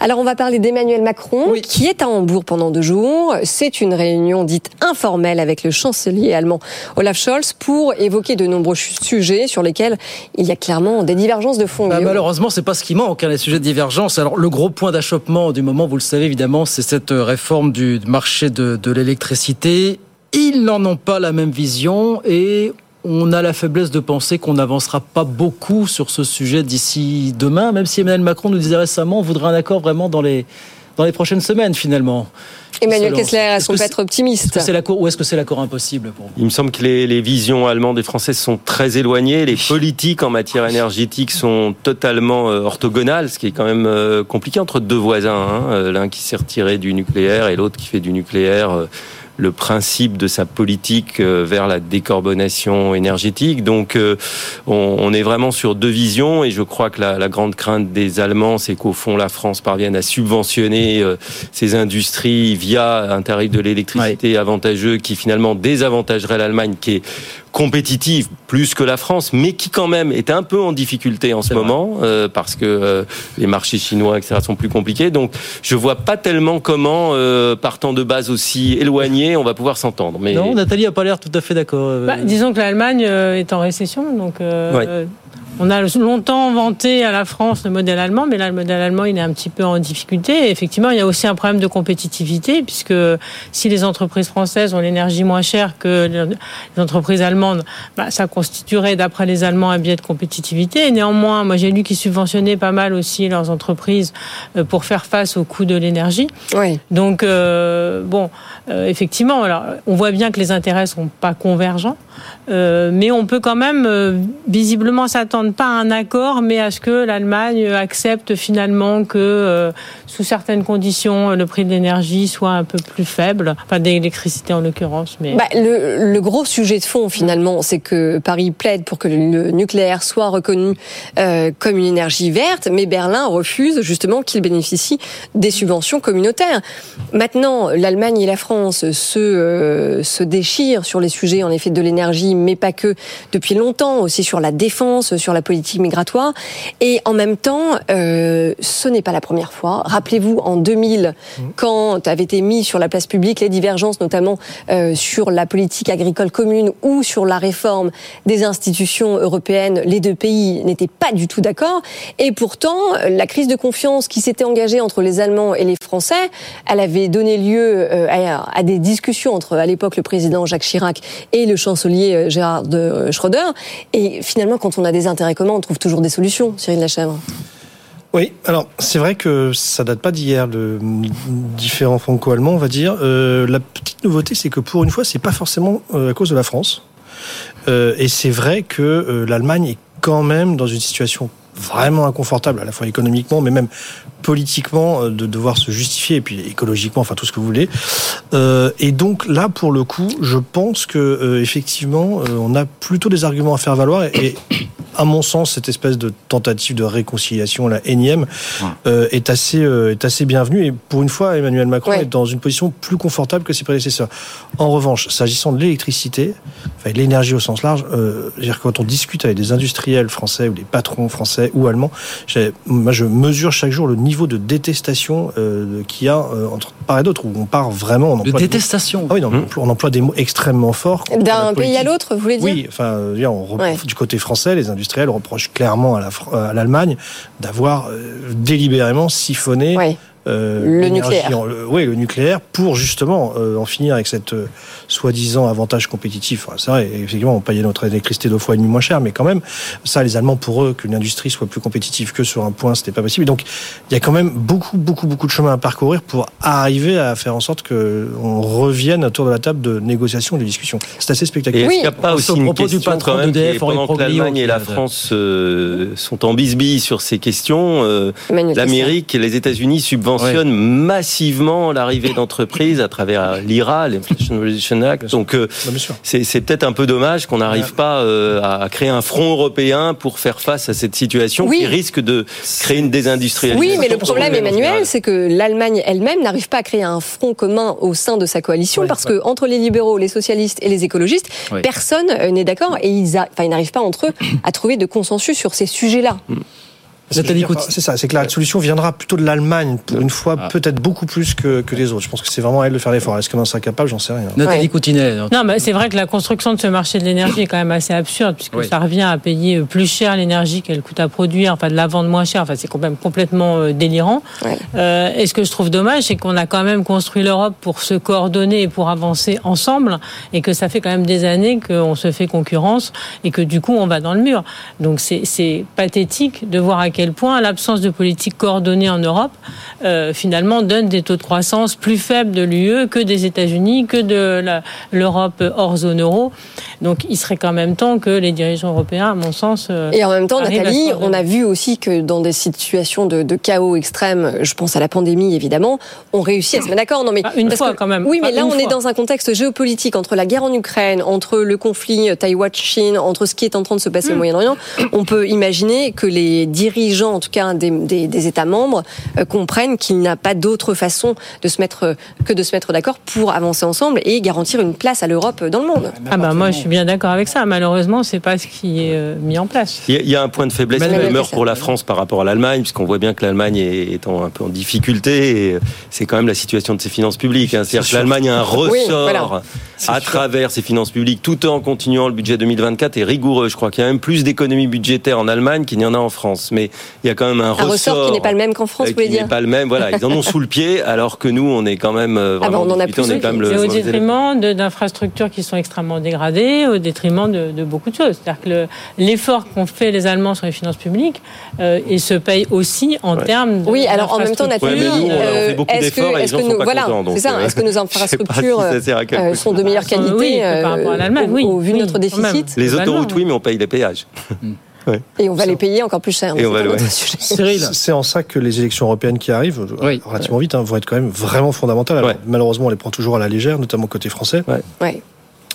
Alors on va parler d'Emmanuel Macron qui est à Hambourg pendant deux jours. C'est une réunion dite informelle avec le chancelier allemand Olaf Scholz pour évoquer de nombreux sujets sur lesquels il y a clairement des divergences de fond. Bah, malheureusement, c'est pas ce qui manque, hein, les sujets de divergence. Alors le gros point d'achoppement du moment, vous le savez évidemment, c'est cette réforme du marché de, de l'électricité. Ils n'en ont pas la même vision et on a la faiblesse de penser qu'on n'avancera pas beaucoup sur ce sujet d'ici demain, même si Emmanuel Macron nous disait récemment on voudrait un accord vraiment dans les, dans les prochaines semaines finalement. Emmanuel Kessler, est-ce qu'on peut être optimiste est -ce Ou est-ce que c'est l'accord impossible pour vous? Il me semble que les, les, visions allemandes et françaises sont très éloignées. Les politiques en matière énergétique sont totalement euh, orthogonales, ce qui est quand même euh, compliqué entre deux voisins. Hein. Euh, l'un qui s'est retiré du nucléaire et l'autre qui fait du nucléaire le principe de sa politique euh, vers la décarbonation énergétique. Donc euh, on, est vraiment sur deux visions et je crois que la, grande crainte des Allemands, c'est qu'au fond la France parvienne à subventionner euh, ces industries via un tarif de l'électricité avantageux qui finalement désavantagerait l'Allemagne, qui est compétitive plus que la France, mais qui quand même est un peu en difficulté en ce moment euh, parce que euh, les marchés chinois, etc., sont plus compliqués. Donc, je vois pas tellement comment, euh, partant de base aussi éloignée, on va pouvoir s'entendre. Mais non, Nathalie a pas l'air tout à fait d'accord. Bah, disons que l'Allemagne est en récession, donc. On a longtemps vanté à la France le modèle allemand, mais là, le modèle allemand, il est un petit peu en difficulté. effectivement, il y a aussi un problème de compétitivité, puisque si les entreprises françaises ont l'énergie moins chère que les entreprises allemandes, bah, ça constituerait, d'après les Allemands, un biais de compétitivité. Et néanmoins, moi, j'ai lu qu'ils subventionnaient pas mal aussi leurs entreprises euh, pour faire face au coût de l'énergie. Oui. Donc, euh, bon, euh, effectivement, alors, on voit bien que les intérêts sont pas convergents, mais on peut quand même visiblement s'attendre pas à un accord, mais à ce que l'Allemagne accepte finalement que, euh, sous certaines conditions, le prix de l'énergie soit un peu plus faible, enfin d'électricité en l'occurrence. Mais bah, le, gros sujet de fond finalement, c'est que Paris plaide pour que le nucléaire soit reconnu euh, comme une énergie verte, mais Berlin refuse justement qu'il bénéficie des subventions communautaires. Maintenant, l'Allemagne et la France se euh, se déchirent sur les sujets en effet de l'énergie, mais pas que depuis longtemps, aussi sur la défense, sur la politique migratoire. Et en même temps, euh, ce n'est pas la première fois. Rappelez-vous, en 2000, mmh. quand avait été mis sur la place publique les divergences, notamment euh, sur la politique agricole commune ou sur la réforme des institutions européennes, les deux pays n'étaient pas du tout d'accord. Et pourtant, la crise de confiance qui s'était engagée entre les Allemands et les Français, elle avait donné lieu euh, à, des discussions entre, à l'époque, le président Jacques Chirac et le chancelier Gérard de Schröder. Et finalement, quand on a des intérêts on trouve toujours des solutions, Cyril Lachèvre. Oui, alors c'est vrai que ça date pas d'hier, le différent franco-allemand, on va dire. Euh, la petite nouveauté, c'est que pour une fois, c'est pas forcément euh, à cause de la France. Euh, et c'est vrai que l'Allemagne est quand même dans une situation vraiment inconfortable, à la fois économiquement, mais même politiquement, de devoir se justifier, et puis écologiquement, enfin tout ce que vous voulez. Et donc là, pour le coup, je pense que effectivement, on a plutôt des arguments à faire valoir, et à mon sens, cette espèce de tentative de réconciliation, la énième, euh, est assez euh, est assez bienvenue. Et pour une fois, Emmanuel Macron Ouais. est dans une position plus confortable que ses prédécesseurs. En revanche, s'agissant de l'électricité, enfin de l'énergie au sens large, euh, quand on discute avec des industriels français ou des patrons français ou allemands, moi je mesure chaque jour le niveau de détestation euh, qu'il y a euh, entre part et d'autre, où on part vraiment. On De des détestation. Ah oui, non, on emploie- on emploie des mots extrêmement forts. D'un pays à l'autre, vous voulez dire Oui, enfin, euh, on Ouais. du côté français, les industriels reprochent clairement à l'Allemagne d'avoir euh, délibérément siphonné. Euh, Le nucléaire. le- oui, le nucléaire pour justement euh, en finir avec cette euh, soi-disant avantage compétitif. Enfin, c'est vrai, effectivement, on payait notre électricité deux fois et demi moins cher, mais quand même, ça, les Allemands, pour eux, qu'une industrie soit plus compétitive que sur un point, c'était pas possible. Donc, il y a quand même beaucoup, beaucoup, beaucoup de chemin à parcourir pour arriver à faire en sorte que on revienne autour de la table de négociation, de discussion. C'est assez Et spectaculaire. est-ce qu'il n'y a pas Au aussi une question patron quand même pendant que Proglio, l'Allemagne et la France euh, sont en bisbille sur ces questions, euh, l'Amérique et les États-Unis subventionnent massivement l'arrivée d'entreprises à travers l'IRA, l'Inflation Reduction Act. Donc euh, c'est peut-être un peu dommage qu'on n'arrive pas euh, à créer un front européen pour faire face à cette situation Oui. qui risque de créer une désindustrialisation. Oui, mais le problème. Emmanuel, c'est que l'Allemagne elle-même n'arrive pas à créer un front commun au sein de sa coalition Ouais, parce ouais. que entre les libéraux, les socialistes et les écologistes, Ouais. personne euh, n'est d'accord et ils, n'arrivent pas entre eux à trouver de consensus sur ces sujets-là. C'est Nathalie ça, c'est que la solution viendra plutôt de l'Allemagne, pour une fois, Ah. peut-être beaucoup plus que, que des autres. Je pense que c'est vraiment à elle de faire l'effort. Est-ce qu'elle en sera capable J'en sais rien. Nathalie Ouais. Coutinet. Non, mais c'est vrai que la construction de ce marché de l'énergie est quand même assez absurde, puisque Oui. ça revient à payer plus cher l'énergie qu'elle coûte à produire, enfin de la vendre moins cher. Enfin, c'est quand même complètement euh, délirant. Ouais. Euh, et ce que je trouve dommage, c'est qu'on a quand même construit l'Europe pour se coordonner et pour avancer ensemble, et que ça fait quand même des années qu'on se fait concurrence et que du coup on va dans le mur. Donc c'est c'est pathétique de voir à quel point l'absence de politique coordonnée en Europe euh, finalement donne des taux de croissance plus faibles de l'UE que des États-Unis, que de l'Europe hors zone euro. Donc il serait quand même temps que les dirigeants européens, à mon sens, euh, Et en même temps, Nathalie, on a vu aussi que dans des situations de, de chaos extrême, je pense à la pandémie évidemment, on réussit à se mettre d'accord. Non mais Ah, une fois que- quand même. Oui, mais Enfin, là on est fois. dans un contexte géopolitique entre la guerre en Ukraine, entre le conflit Taïwan-Chine, entre ce qui est en train de se passer Hmm. au Moyen-Orient. On peut imaginer que les dirigeants, en tout cas des, des- des États membres, euh, comprennent qu'il n'y a pas d'autre façon de se mettre que de se mettre d'accord pour avancer ensemble et garantir une place à l'Europe dans le monde. Ah bah moi je suis bien d'accord avec ça. Malheureusement, c'est pas ce qui est euh, mis en place. Il y, a, il y a un point de faiblesse qui Kessler. pour la France par rapport à l'Allemagne, puisqu'on voit bien que l'Allemagne est, est en- un peu en difficulté. et C'est quand même la situation de ses finances publiques. hein. C'est-à-dire que l'Allemagne a un ressort Oui, voilà. à travers ses finances publiques, tout en continuant le budget 2024 est rigoureux. Je crois qu'il y a même plus d'économies budgétaires en Allemagne qu'il n'y en a en France. Mais il y a quand même un, Un ressort qui n'est pas le même qu'en France, euh, vous voulez qui n'est dire pas le même. Voilà, ils en ont sous le pied, alors que nous, on est quand même euh, Ah bah, vraiment on en a plus on est quand même le C'est au détriment d'infrastructures qui sont extrêmement dégradées, au détriment de, de beaucoup de choses. C'est-à-dire que le- l'effort qu'ont fait les Allemands sur les finances publiques, euh, il se paye aussi en termes de Oui, alors en même temps, Ouais, on euh, fait beaucoup est-ce d'efforts que, et les est-ce gens que sont nous, pas voilà, contents, donc, c'est ça, euh, est-ce que nos infrastructures sont de meilleure Ah, qualité par rapport à l'Allemagne, au- oui, vu notre déficit. Les autoroutes, oui, mais on paye les péages. Et on va les payer encore plus cher. mais Et on c'est en ça que les élections européennes qui arrivent, euh, Oui. relativement vite, hein, vont être quand même vraiment fondamentales. Alors, Ouais. Malheureusement, on les prend toujours à la légère, notamment côté français. Ouais.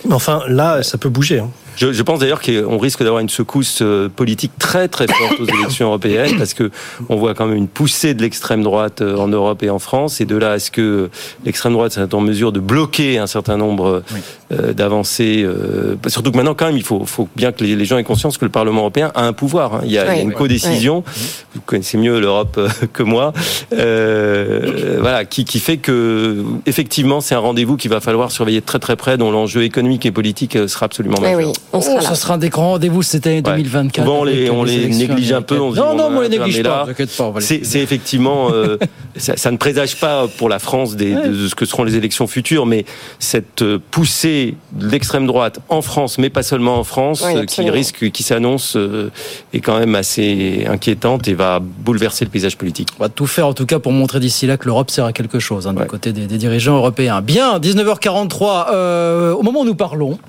Mais enfin, là, ça peut bouger. hein. Je, je pense d'ailleurs qu'on risque d'avoir une secousse euh, politique très très forte aux élections européennes parce que on voit quand même une poussée de l'extrême droite euh, en Europe et en France et de là à ce que l'extrême droite soit en mesure de bloquer un certain nombre euh, d'avancées. euh, surtout que maintenant quand même il faut, faut bien que les, les gens aient conscience que le Parlement européen a un pouvoir. hein. Il, y a, il y a Ouais. une codécision. Vous connaissez mieux l'Europe que moi. Euh, voilà qui, qui fait que effectivement c'est un rendez-vous qu'il va falloir surveiller de très très près dont l'enjeu économique et politique sera absolument Ouais, majeur. oui, on sera Oh, là. ça sera un des grands rendez-vous cette année 2024. Souvent, on les, on néglige un peu. On Non, bon, non, mais on les néglige pas, on C'est effectivement, euh, ça, ça ne présage pas pour la France des, de ce que seront les élections futures, mais cette euh, poussée de l'extrême droite en France, mais pas seulement en France, euh, qui risque, qui s'annonce, euh, est quand même assez inquiétante et va bouleverser le paysage politique. On va tout faire en tout cas pour montrer d'ici là que l'Europe sert à quelque chose hein, du Ouais. côté des, des dirigeants européens. Bien, 19h43, euh, au moment où nous parlons,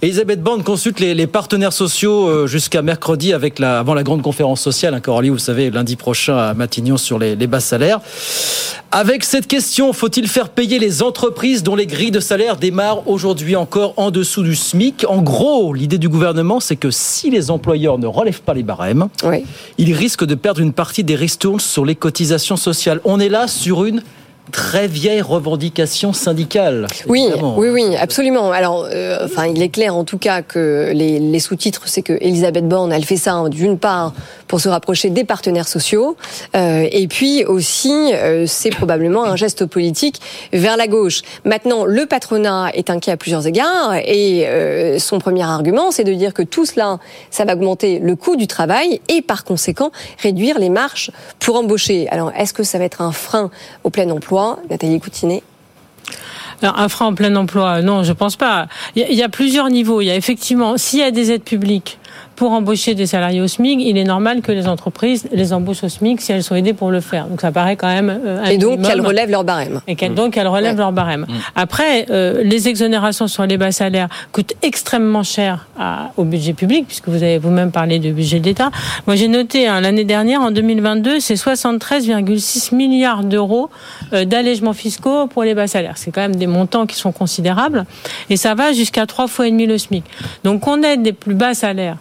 Elisabeth Borne consulte les, les partenaires sociaux euh, jusqu'à mercredi avec la, avant la grande conférence sociale, hein, Coralie, vous savez, lundi prochain à Matignon sur les, les bas salaires. Avec cette question, faut-il faire payer les entreprises dont les grilles de salaire démarrent aujourd'hui encore en dessous du SMIC? En gros, l'idée du gouvernement, c'est que si les employeurs ne relèvent pas les barèmes, Oui. ils risquent de perdre une partie des ristournes sur les cotisations sociales. On est là sur une très vieille revendication syndicale. Oui, évidemment. oui, oui, absolument. Alors, euh, enfin, il est clair en tout cas que les, les sous-titres, c'est que Elisabeth Borne, elle fait ça hein, d'une part pour se rapprocher des partenaires sociaux, euh, et puis aussi, euh, c'est probablement un geste politique vers la gauche. Maintenant, le patronat est inquiet à plusieurs égards, et son premier argument, c'est de dire que tout cela, ça va augmenter le coût du travail et par conséquent réduire les marges pour embaucher. Alors, est-ce que ça va être un frein au plein emploi? Nathalie Coutinet un frein en plein emploi, non, je pense pas. Il y a plusieurs niveaux. Il y a effectivement, s'il y a des aides publiques pour embaucher des salariés au SMIC, il est normal que les entreprises les embauchent au SMIC si elles sont aidées pour le faire. Donc ça paraît quand même euh, un Et donc, qu'elles relèvent leur barème. Et qu'elles donc elles relèvent leur barème. Après, euh, les exonérations sur les bas salaires coûtent extrêmement cher à- au budget public, puisque vous avez vous-même parlé du budget de l'État. Moi, j'ai noté hein, l'année dernière, en 2022, c'est 73,6 milliards d'euros euh, d'allègements fiscaux pour les bas salaires. C'est quand même des montants qui sont considérables, et ça va jusqu'à trois fois et demi le SMIC. Donc, on aide les plus bas salaires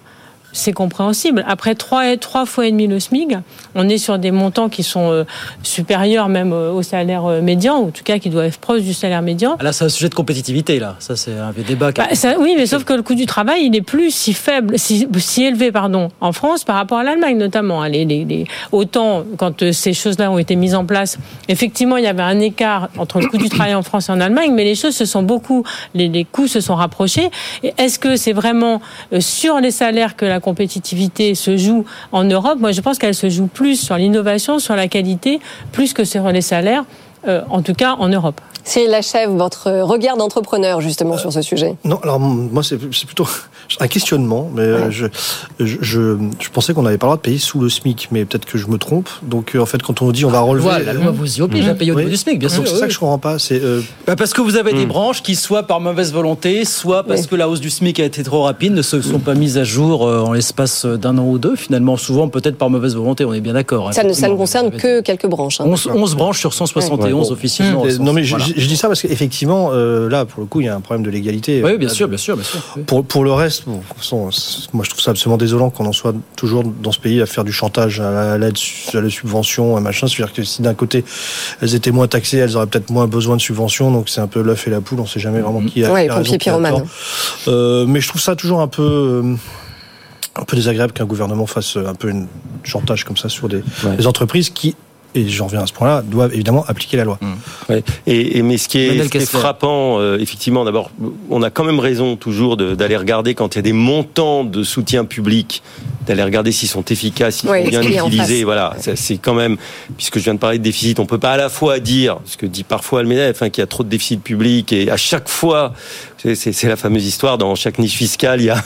c'est compréhensible. Après trois, trois fois et demi le SMIC, on est sur des montants qui sont euh, supérieurs même euh, au salaire euh, médian, ou en tout cas qui doivent être proches du salaire médian. Ah, Là, c'est un sujet de compétitivité, là. Ça, c'est un débat. Bah, ça- oui, mais sauf que le coût du travail, il est plus si faible, si, si élevé, pardon, en France par rapport à l'Allemagne notamment. hein. Les, les, les- autant quand ces choses-là ont été mises en place, effectivement, il y avait un écart entre le coût du travail en France et en Allemagne, mais les choses se sont beaucoup, les, les coûts se sont rapprochés. Est-ce que c'est vraiment sur les salaires que la compétitivité se joue en Europe Moi, je pense qu'elle se joue plus sur l'innovation, sur la qualité, plus que sur les salaires. euh, en tout cas, en Europe. Cyril Lachèvre, votre regard d'entrepreneur justement sur ce sujet. Non, alors moi c'est c'est plutôt un questionnement, mais euh, je, je, je, je pensais qu'on n'avait pas le droit de payer sous le SMIC, mais peut-être que je me trompe. Donc euh, en fait, quand on nous dit on va relever, Voilà, la loi vous y oblige à payer au niveau du SMIC, bien sûr. Donc, C'est ça que je comprends pas. C'est euh, Bah, parce que vous avez des Hmm. branches qui, soit par mauvaise volonté, soit parce Oui. que la hausse du SMIC a été trop rapide, ne se sont pas mises à jour euh, en l'espace d'un an ou deux. Finalement, souvent, peut-être par mauvaise volonté, on est bien d'accord. hein. Ça ne, ça ne concerne que quelques branches. hein. 11, 11 branches sur 171 Ouais. officiellement. Euh, non mais je, Voilà. Je- dis ça parce qu'effectivement euh, là pour le coup il y a un problème de l'égalité. Oui, Euh, bien sûr, bien sûr, bien sûr. Oui. Pour, pour le reste, bon, moi je trouve ça absolument désolant qu'on en soit toujours dans ce pays à faire du chantage à la- à l'aide, à la subvention, à machin. C'est-à-dire que si d'un côté elles étaient moins taxées, elles auraient peut-être moins besoin de subventions. Donc c'est un peu l'œuf et la poule. On sait jamais vraiment qui a, Ouais, qui a raison, pompier pyromane. Euh, mais je trouve ça toujours un peu euh, un peu désagréable qu'un gouvernement fasse un peu une chantage comme ça sur des, des entreprises qui et j'en reviens à ce point-là, doivent évidemment appliquer la loi. Ouais. Et, et- mais ce qui est, Lionel ce qui est Kessler. frappant, euh, effectivement, d'abord, on a quand même raison toujours d'aller regarder quand il y a des montants de soutien public, d'aller regarder s'ils sont efficaces, s'ils Ouais, sont bien utilisés. Voilà, c'est quand même, puisque je viens de parler de déficit, on peut pas à la fois dire, ce que dit parfois le MEDEF, hein, qu'il y a trop de déficit public, et à chaque fois, c'est- la fameuse histoire, dans chaque niche fiscale, il y a,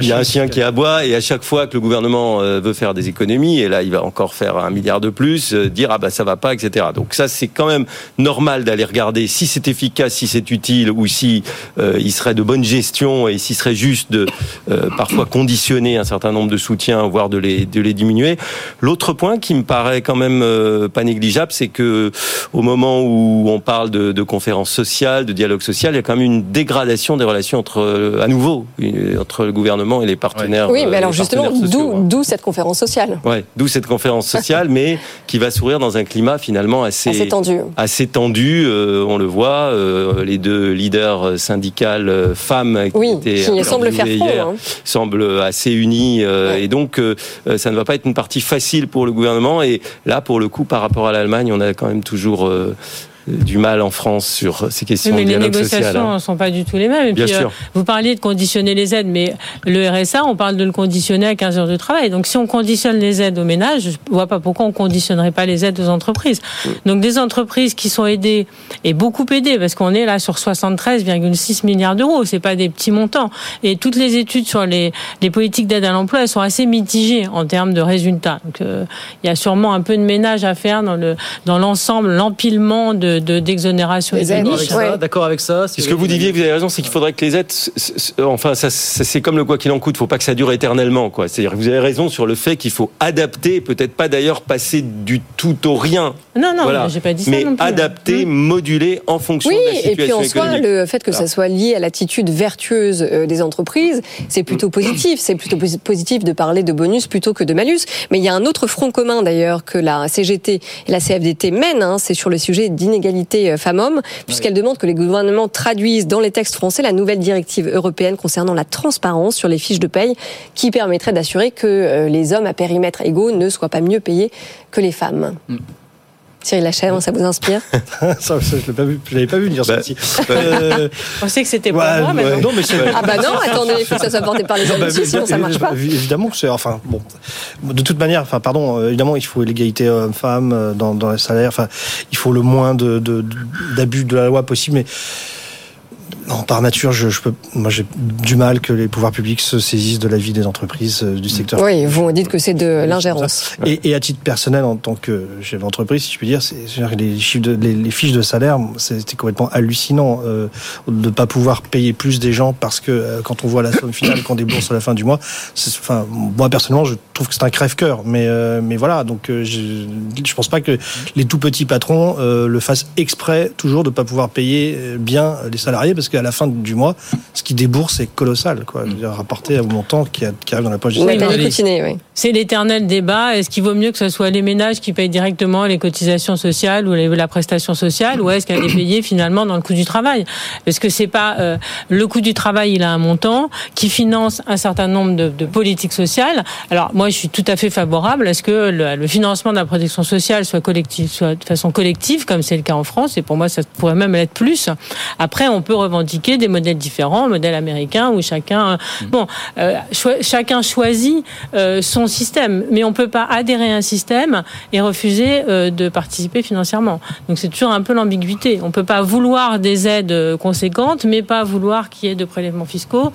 il y a un chien qui aboie, et à chaque fois que le gouvernement euh, veut faire des économies, et là il va encore faire un milliard de plus, euh, dire ah bah ça va pas, etc. Donc ça c'est quand même normal d'aller regarder si c'est efficace, si c'est utile, ou si euh, il serait de bonne gestion et s'il serait juste de euh, parfois conditionner un certain nombre de soutiens, voire de les de les diminuer. L'autre point qui me paraît quand même euh, pas négligeable, c'est que au moment où on parle de, de conférences sociales, de dialogue social, il y a quand même une dégradation des relations entre euh, à nouveau euh, entre le gouvernement et les partenaires. Oui, euh, mais alors les justement, d'où hein. d'où cette conférence sociale. Ouais, d'où cette conférence sociale, mais qui va sourire dans un climat finalement assez Assez tendu. assez tendu. euh, on le voit, euh, les deux leaders syndicales euh, femmes qui Oui, étaient qui semblent faire front, hier hein. semblent assez unis euh, et donc euh, euh, ça ne va pas être une partie facile pour le gouvernement. Et là, pour le coup, par rapport à l'Allemagne, on a quand même toujours euh, du mal en France sur ces Oui, questions mais de les dialogue négociations social. hein. ne sont pas du tout les mêmes. Et Bien puis, sûr. euh, vous parliez de conditionner les aides, mais le RSA, on parle de le conditionner à 15 heures de travail. Donc, si on conditionne les aides aux ménages, je ne vois pas pourquoi on conditionnerait pas les aides aux entreprises. Donc, des entreprises qui sont aidées, et beaucoup aidées, parce qu'on est là sur 73,6 milliards d'euros. C'est pas des petits montants. Et toutes les études sur les, les politiques d'aide à l'emploi, elles sont assez mitigées en termes de résultats. Donc, euh, il y a sûrement un peu de ménage à faire dans le dans l'ensemble, l'empilement de de de- d'exonération et de D'accord avec ça, d'accord avec ça. Ce que vous disiez, vous avez raison, c'est qu'il faudrait que les aides, enfin, ça, c'est comme le quoi qu'il en coûte. Il faut pas que ça dure éternellement, quoi. C'est-à-dire, que vous avez raison sur le fait qu'il faut adapter, peut-être pas d'ailleurs passer du tout au rien. Non, non, Voilà. j'ai pas dit ça Mais non plus. adapter, moduler en fonction Oui, de la et situation puis en soi, le fait que ça soit lié à l'attitude vertueuse euh, des entreprises, c'est plutôt positif. C'est plutôt posi- positif de parler de bonus plutôt que de malus. Mais il y a un autre front commun d'ailleurs que la CGT et la CFDT mènent, hein, c'est sur le sujet d'inégalité euh, femmes-hommes, puisqu'elle demande que les gouvernements traduisent dans les textes français la nouvelle directive européenne concernant la transparence sur les fiches de paye, qui permettrait d'assurer que euh, les hommes à périmètre égaux ne soient pas mieux payés que les femmes. Cyril Lachèvre, ça vous inspire ça, ça, je pas je l'avais pas vu dire ça aussi. Euh, Je pensais que c'était pour ouais, moi, mais non. mais c'est- Ah bah non, attendez, il faut que ça soit porté par les hommes bah, aussi, sinon ça marche pas. évi- Évidemment que c'est, enfin, bon, de toute manière, enfin, pardon, euh, évidemment, il faut l'égalité homme-femme euh, dans, dans les salaires. Enfin, il faut le moins de, de- d'abus de la loi possible, mais non, par nature, je, je peux, moi, j'ai du mal que les pouvoirs publics se saisissent de la vie des entreprises euh, du secteur. Oui, vous dites que c'est de l'ingérence. Et, et à titre personnel, en tant que chef d'entreprise, si je puis dire, c'est, les, chiffres de, les, les fiches de salaire, c'était complètement hallucinant euh, de ne pas pouvoir payer plus des gens parce que euh, quand on voit la somme finale qu'on débourse à la fin du mois, enfin, moi personnellement, je trouve que c'est un crève-cœur. Mais, euh, mais voilà, donc euh, je, je pense pas que les tout petits patrons euh, le fassent exprès toujours de pas pouvoir payer euh, bien les salariés parce qu'à la fin du mois, ce qu'ils déboursent est colossal, quoi. Je veux dire, rapporté au montant qui, a- qui arrive dans la poche du Oui, Coutinet, oui. C'est l'éternel débat. Est-ce qu'il vaut mieux que ce soit les ménages qui payent directement les cotisations sociales ou les- la prestation sociale, ou est-ce qu'elle est payée finalement dans le coût du travail? Parce que c'est pas euh, le coût du travail, il a un montant qui finance un certain nombre de, de politiques sociales. Alors moi, je suis tout à fait favorable à ce que le, le financement de la protection sociale soit collectif, soit de façon collective, comme c'est le cas en France. Et pour moi, ça pourrait même l'être plus. Après, on peut revendiquer des modèles différents, modèle américain où chacun, bon, euh, chacun choisit euh, son système, mais on peut pas adhérer à un système et refuser euh, de participer financièrement. Donc c'est toujours un peu l'ambiguïté. On peut pas vouloir des aides euh, conséquentes, mais pas vouloir qu'il y ait de prélèvements fiscaux.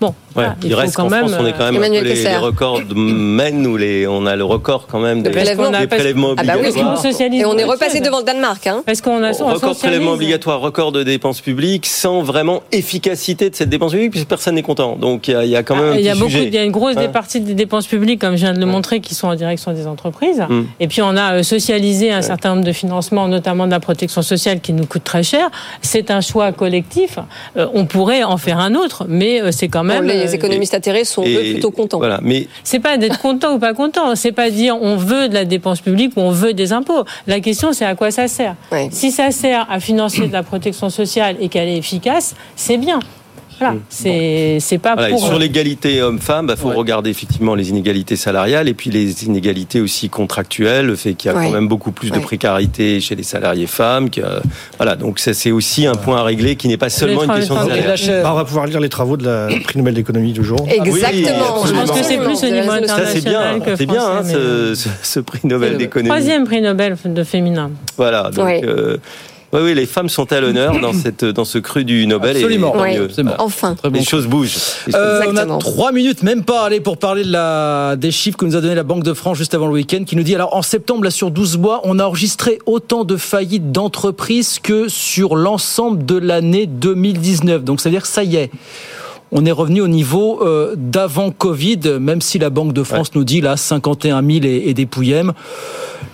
Bon, Ouais, il, reste quand qu'en même, France, on est quand même euh, un peu Emmanuel les, records de ou les, on a le record quand même des, De prélèvements. des prélèvements Ah bah oui, obligatoires. Et on est repassé devant le Danemark. Hein. Parce qu'on a on record prélèvements obligatoires, record de dépenses publiques, sans vraiment efficacité de cette dépense publique, puisque personne n'est content. Donc il y a, il y a quand même Ah, un il y a petit beaucoup, sujet. il y a une grosse Hein. des parties des dépenses publiques, comme je viens de le montrer, qui sont en direction des entreprises. Mm. Et puis on a euh, socialisé un certain nombre de financements, notamment de la protection sociale, qui nous coûte très cher. C'est un choix collectif. Euh, on pourrait en faire un autre, mais c'est quand même. Les euh, économistes atterrés sont Et- eux plutôt contents. Voilà, mais c'est pas d'être content ou pas content. C'est pas dire on veut de la dépense publique ou on veut des impôts. La question c'est à quoi ça sert? Ouais. Si ça sert à financer de la protection sociale et qu'elle est efficace, c'est bien. Voilà. C'est c'est pas Voilà, pour. sur l'égalité homme-femme, il bah, faut regarder effectivement les inégalités salariales et puis les inégalités aussi contractuelles, le fait qu'il y a Ouais. quand même beaucoup plus de précarité chez les salariés femmes. que- voilà, donc ça c'est aussi un point à régler qui n'est pas seulement une question de salaire. la Bah, on va pouvoir lire les travaux de la prix Nobel d'économie du jour. Exactement. Je pense que c'est plus au niveau Absolument. Ça c'est bien, international que c'est bien hein, mais- ce, ce- ce prix Nobel d'économie. Troisième prix Nobel de féminin. Voilà, donc Ouais. euh, oui, oui, les femmes sont à l'honneur dans cette dans ce cru du Nobel. Absolument. Et, tant Ouais. mieux. Absolument. Voilà. Enfin. Très bon. Les choses bougent. Choses- Euh, on a trois minutes, même pas, allez, pour parler de la, des chiffres que nous a donné la Banque de France juste avant le week-end, qui nous dit, alors en septembre, là, sur 12 mois, on a enregistré autant de faillites d'entreprises que sur l'ensemble de l'année 2019. Donc ça veut dire que ça y est. On est revenu au niveau euh, d'avant Covid, même si la Banque de France nous dit là 51 000 et, et des pouillèmes.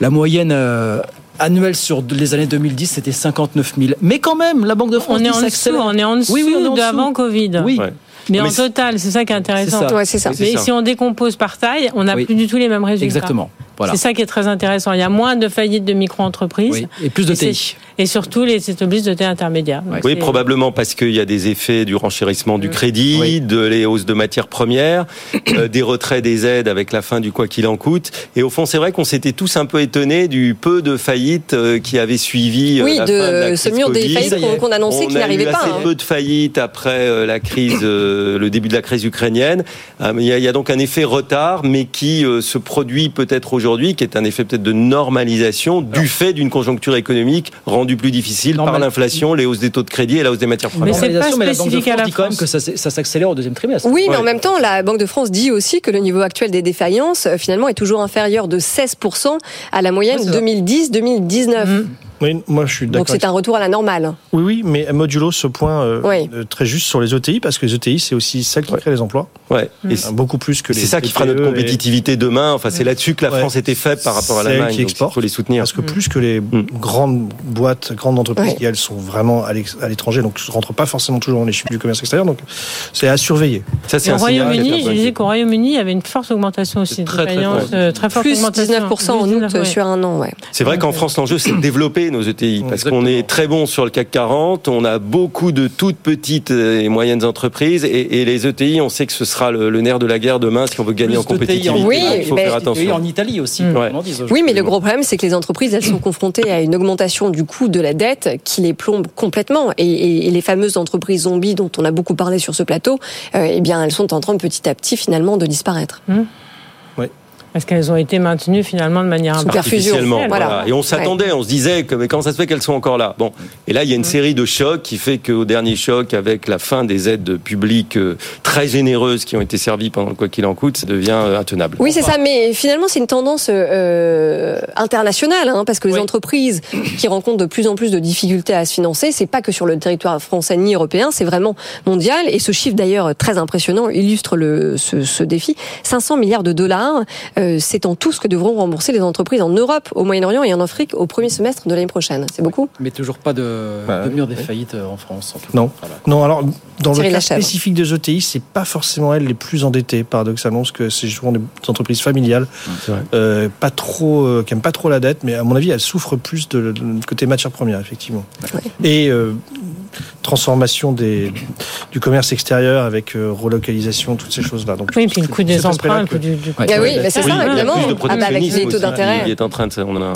La moyenne euh, annuelle sur les années 2010, c'était 59 000. Mais quand même, la Banque de France On est en dessous, on est en dessous Oui, oui, on est en d'avant dessous. Covid. Oui. Ouais. Mais, Mais en total, c'est ça qui est intéressant. C'est ça. Ouais, c'est ça. C'est Mais ça. si on décompose par taille, on n'a Oui. plus du tout les mêmes résultats. Exactement. Voilà. C'est ça qui est très intéressant. Il y a moins de faillites de micro-entreprises. Oui. Et plus de Et TI. Surtout, les services de taille intermédiaire. Donc Oui, probablement parce qu'il y a des effets du renchérissement du crédit, Oui. de les hausses de matières premières, euh, des retraits des aides avec la fin du quoi qu'il en coûte. Et au fond, c'est vrai qu'on s'était tous un peu étonnés du peu de faillites euh, qui avaient suivi euh, Oui, la de fin de la ce crise mur des Covid. faillites qu'on- annonçait a n'arrivait eu pas, assez hein. peu de faillites après euh, la crise, euh, le début de la crise ukrainienne. Euh, mais Il y, a- il y a donc un effet retard, mais qui euh, se produit peut-être aujourd'hui, qui est un effet peut-être de normalisation du fait d'une conjoncture économique rendue plus difficile par l'inflation, les hausses des taux de crédit et la hausse des matières premières. Mais c'est pas mais la Banque de à France la dit quand même que ça, s'accélère au deuxième trimestre. Oui, mais Ouais. en même temps, la Banque de France dit aussi que le niveau actuel des défaillances, euh, finalement, est toujours inférieur de 16% à la moyenne Ouais, c'est ça. 2010-2019. Oui, moi je suis d'accord. Donc c'est un retour à la normale. Oui, oui, mais modulo ce point euh, Oui. euh, très juste sur les ETI, parce que les ETI, c'est aussi celles qui créent les emplois. Ouais. Et beaucoup plus que les C'est ça qui fera notre TPE et- compétitivité demain. Enfin, c'est là-dessus que la Ouais. France était faible par rapport à C'est elles l'Allemagne. Il faut les soutenir. Parce que plus que les grandes boîtes, grandes entreprises, Ouais. qui elles sont vraiment à l'étranger, donc ne rentrent pas forcément toujours dans les chiffres du commerce extérieur, donc c'est à surveiller. Ça, Et au Royaume-Uni, je disais qu'au Royaume-Uni, il y avait une forte augmentation aussi. Très, de très fort. euh, très forte Plus augmentation. 19% en août 19, ouais. sur un an, ouais. C'est vrai qu'en France, l'enjeu, c'est de développer nos ETI, parce qu'on est très bon sur le CAC 40, on a beaucoup de toutes petites et moyennes entreprises, et, et les ETI, on sait que ce sera le, le nerf de la guerre demain si on veut gagner en Plus de TI compétitivité. Oui, il faut mais- faire attention. en Italie aussi, Mm. Ouais. en Oui, mais le gros problème, c'est que les entreprises, elles sont confrontées à une augmentation du coût de la dette qui les plombe complètement. Et, et- et les fameuses entreprises zombies dont on a beaucoup parlé sur ce plateau, euh, eh bien, elles sont en train petit à petit, finalement, de disparaître. Parce qu'elles ont été maintenues finalement de manière. Artificiellement, Voilà. voilà. Et on s'attendait, on se disait que mais comment ça se fait qu'elles sont encore là? Bon, et là il y a une série de chocs qui fait qu'au dernier choc, avec la fin des aides publiques euh, très généreuses qui ont été servies pendant le quoi qu'il en coûte, ça devient euh, intenable. Oui, c'est ça, mais finalement, c'est une tendance euh, internationale, hein, parce que les entreprises qui rencontrent de plus en plus de difficultés à se financer, c'est pas que sur le territoire français ni européen, c'est vraiment mondial. Et ce chiffre, d'ailleurs, très impressionnant, illustre le, ce, ce défi. 500 milliards de dollars, euh, c'est en tout ce que devront rembourser les entreprises en Europe, au Moyen-Orient et en Afrique au premier semestre de l'année prochaine. C'est beaucoup Mais toujours pas de, de mur des faillites euh, en France. en tout cas. Non. Non, alors, dans Thierry le cas Lachèvre. spécifique des ETI, c'est pas forcément elles les plus endettées, paradoxalement, parce que c'est souvent des entreprises familiales, euh, pas trop, euh, qui aiment pas trop la dette, mais à mon avis, elles souffrent plus de, de- du côté matière première, effectivement. Et euh, transformation des, du commerce extérieur avec euh, relocalisation, toutes ces choses-là. Donc, Oui, puis le coût des emprunts, le coût du, du Ah oui, bah c'est Oui, ça, il y a évidemment. plus de Ah bah, avec les taux d'intérêt. Il est en train de, on en a-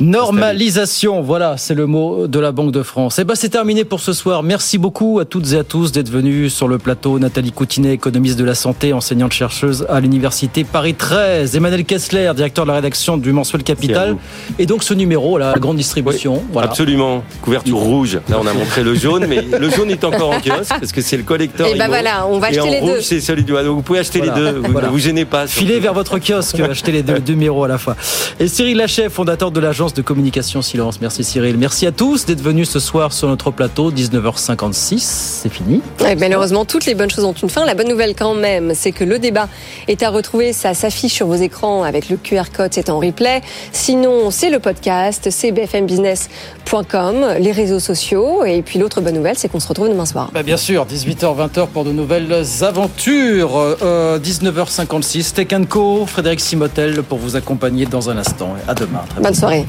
Normalisation, voilà, c'est le mot de la Banque de France. Et ben c'est terminé pour ce soir. Merci beaucoup à toutes et à tous d'être venus sur le plateau. Nathalie Coutinet, économiste de la santé, enseignante chercheuse à l'université Paris 13. Emmanuel Kessler, directeur de la rédaction du mensuel Capital. Et donc ce numéro, la grande distribution. Voilà. Absolument. Couverture rouge. Là, on a montré le jaune, mais le jaune est encore en kiosque parce que c'est le collecteur. Et bah IMO. voilà, on va Et acheter en les rouge, deux. c'est celui du. Vous pouvez acheter Voilà. les deux. Vous Voilà. ne vous gênez pas. Filez vers votre kiosque, achetez les deux, deux numéros à la fois. Et Cyril Lachef, fondateur de l'agence de communication Silence. Merci Cyril. Merci à tous d'être venus ce soir sur notre plateau, 19h56. C'est fini. Malheureusement, toutes les bonnes choses ont une fin. La bonne nouvelle quand même, c'est que le débat est à retrouver. Ça s'affiche sur vos écrans avec le QR code, c'est en replay. Sinon, c'est le podcast, c'est bfmbusiness.com, les réseaux sociaux. Et puis l'autre bonne nouvelle, c'est qu'on se retrouve demain soir. Bah, bien sûr, 18h, 20h pour de nouvelles aventures. Euh, 19h56, Tech Co, Frédéric Simotel pour vous accompagner dans un instant. À demain. Très Bonne soirée.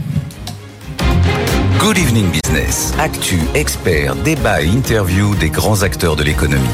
Good Evening Business. Actu, experts, débat et interview des grands acteurs de l'économie.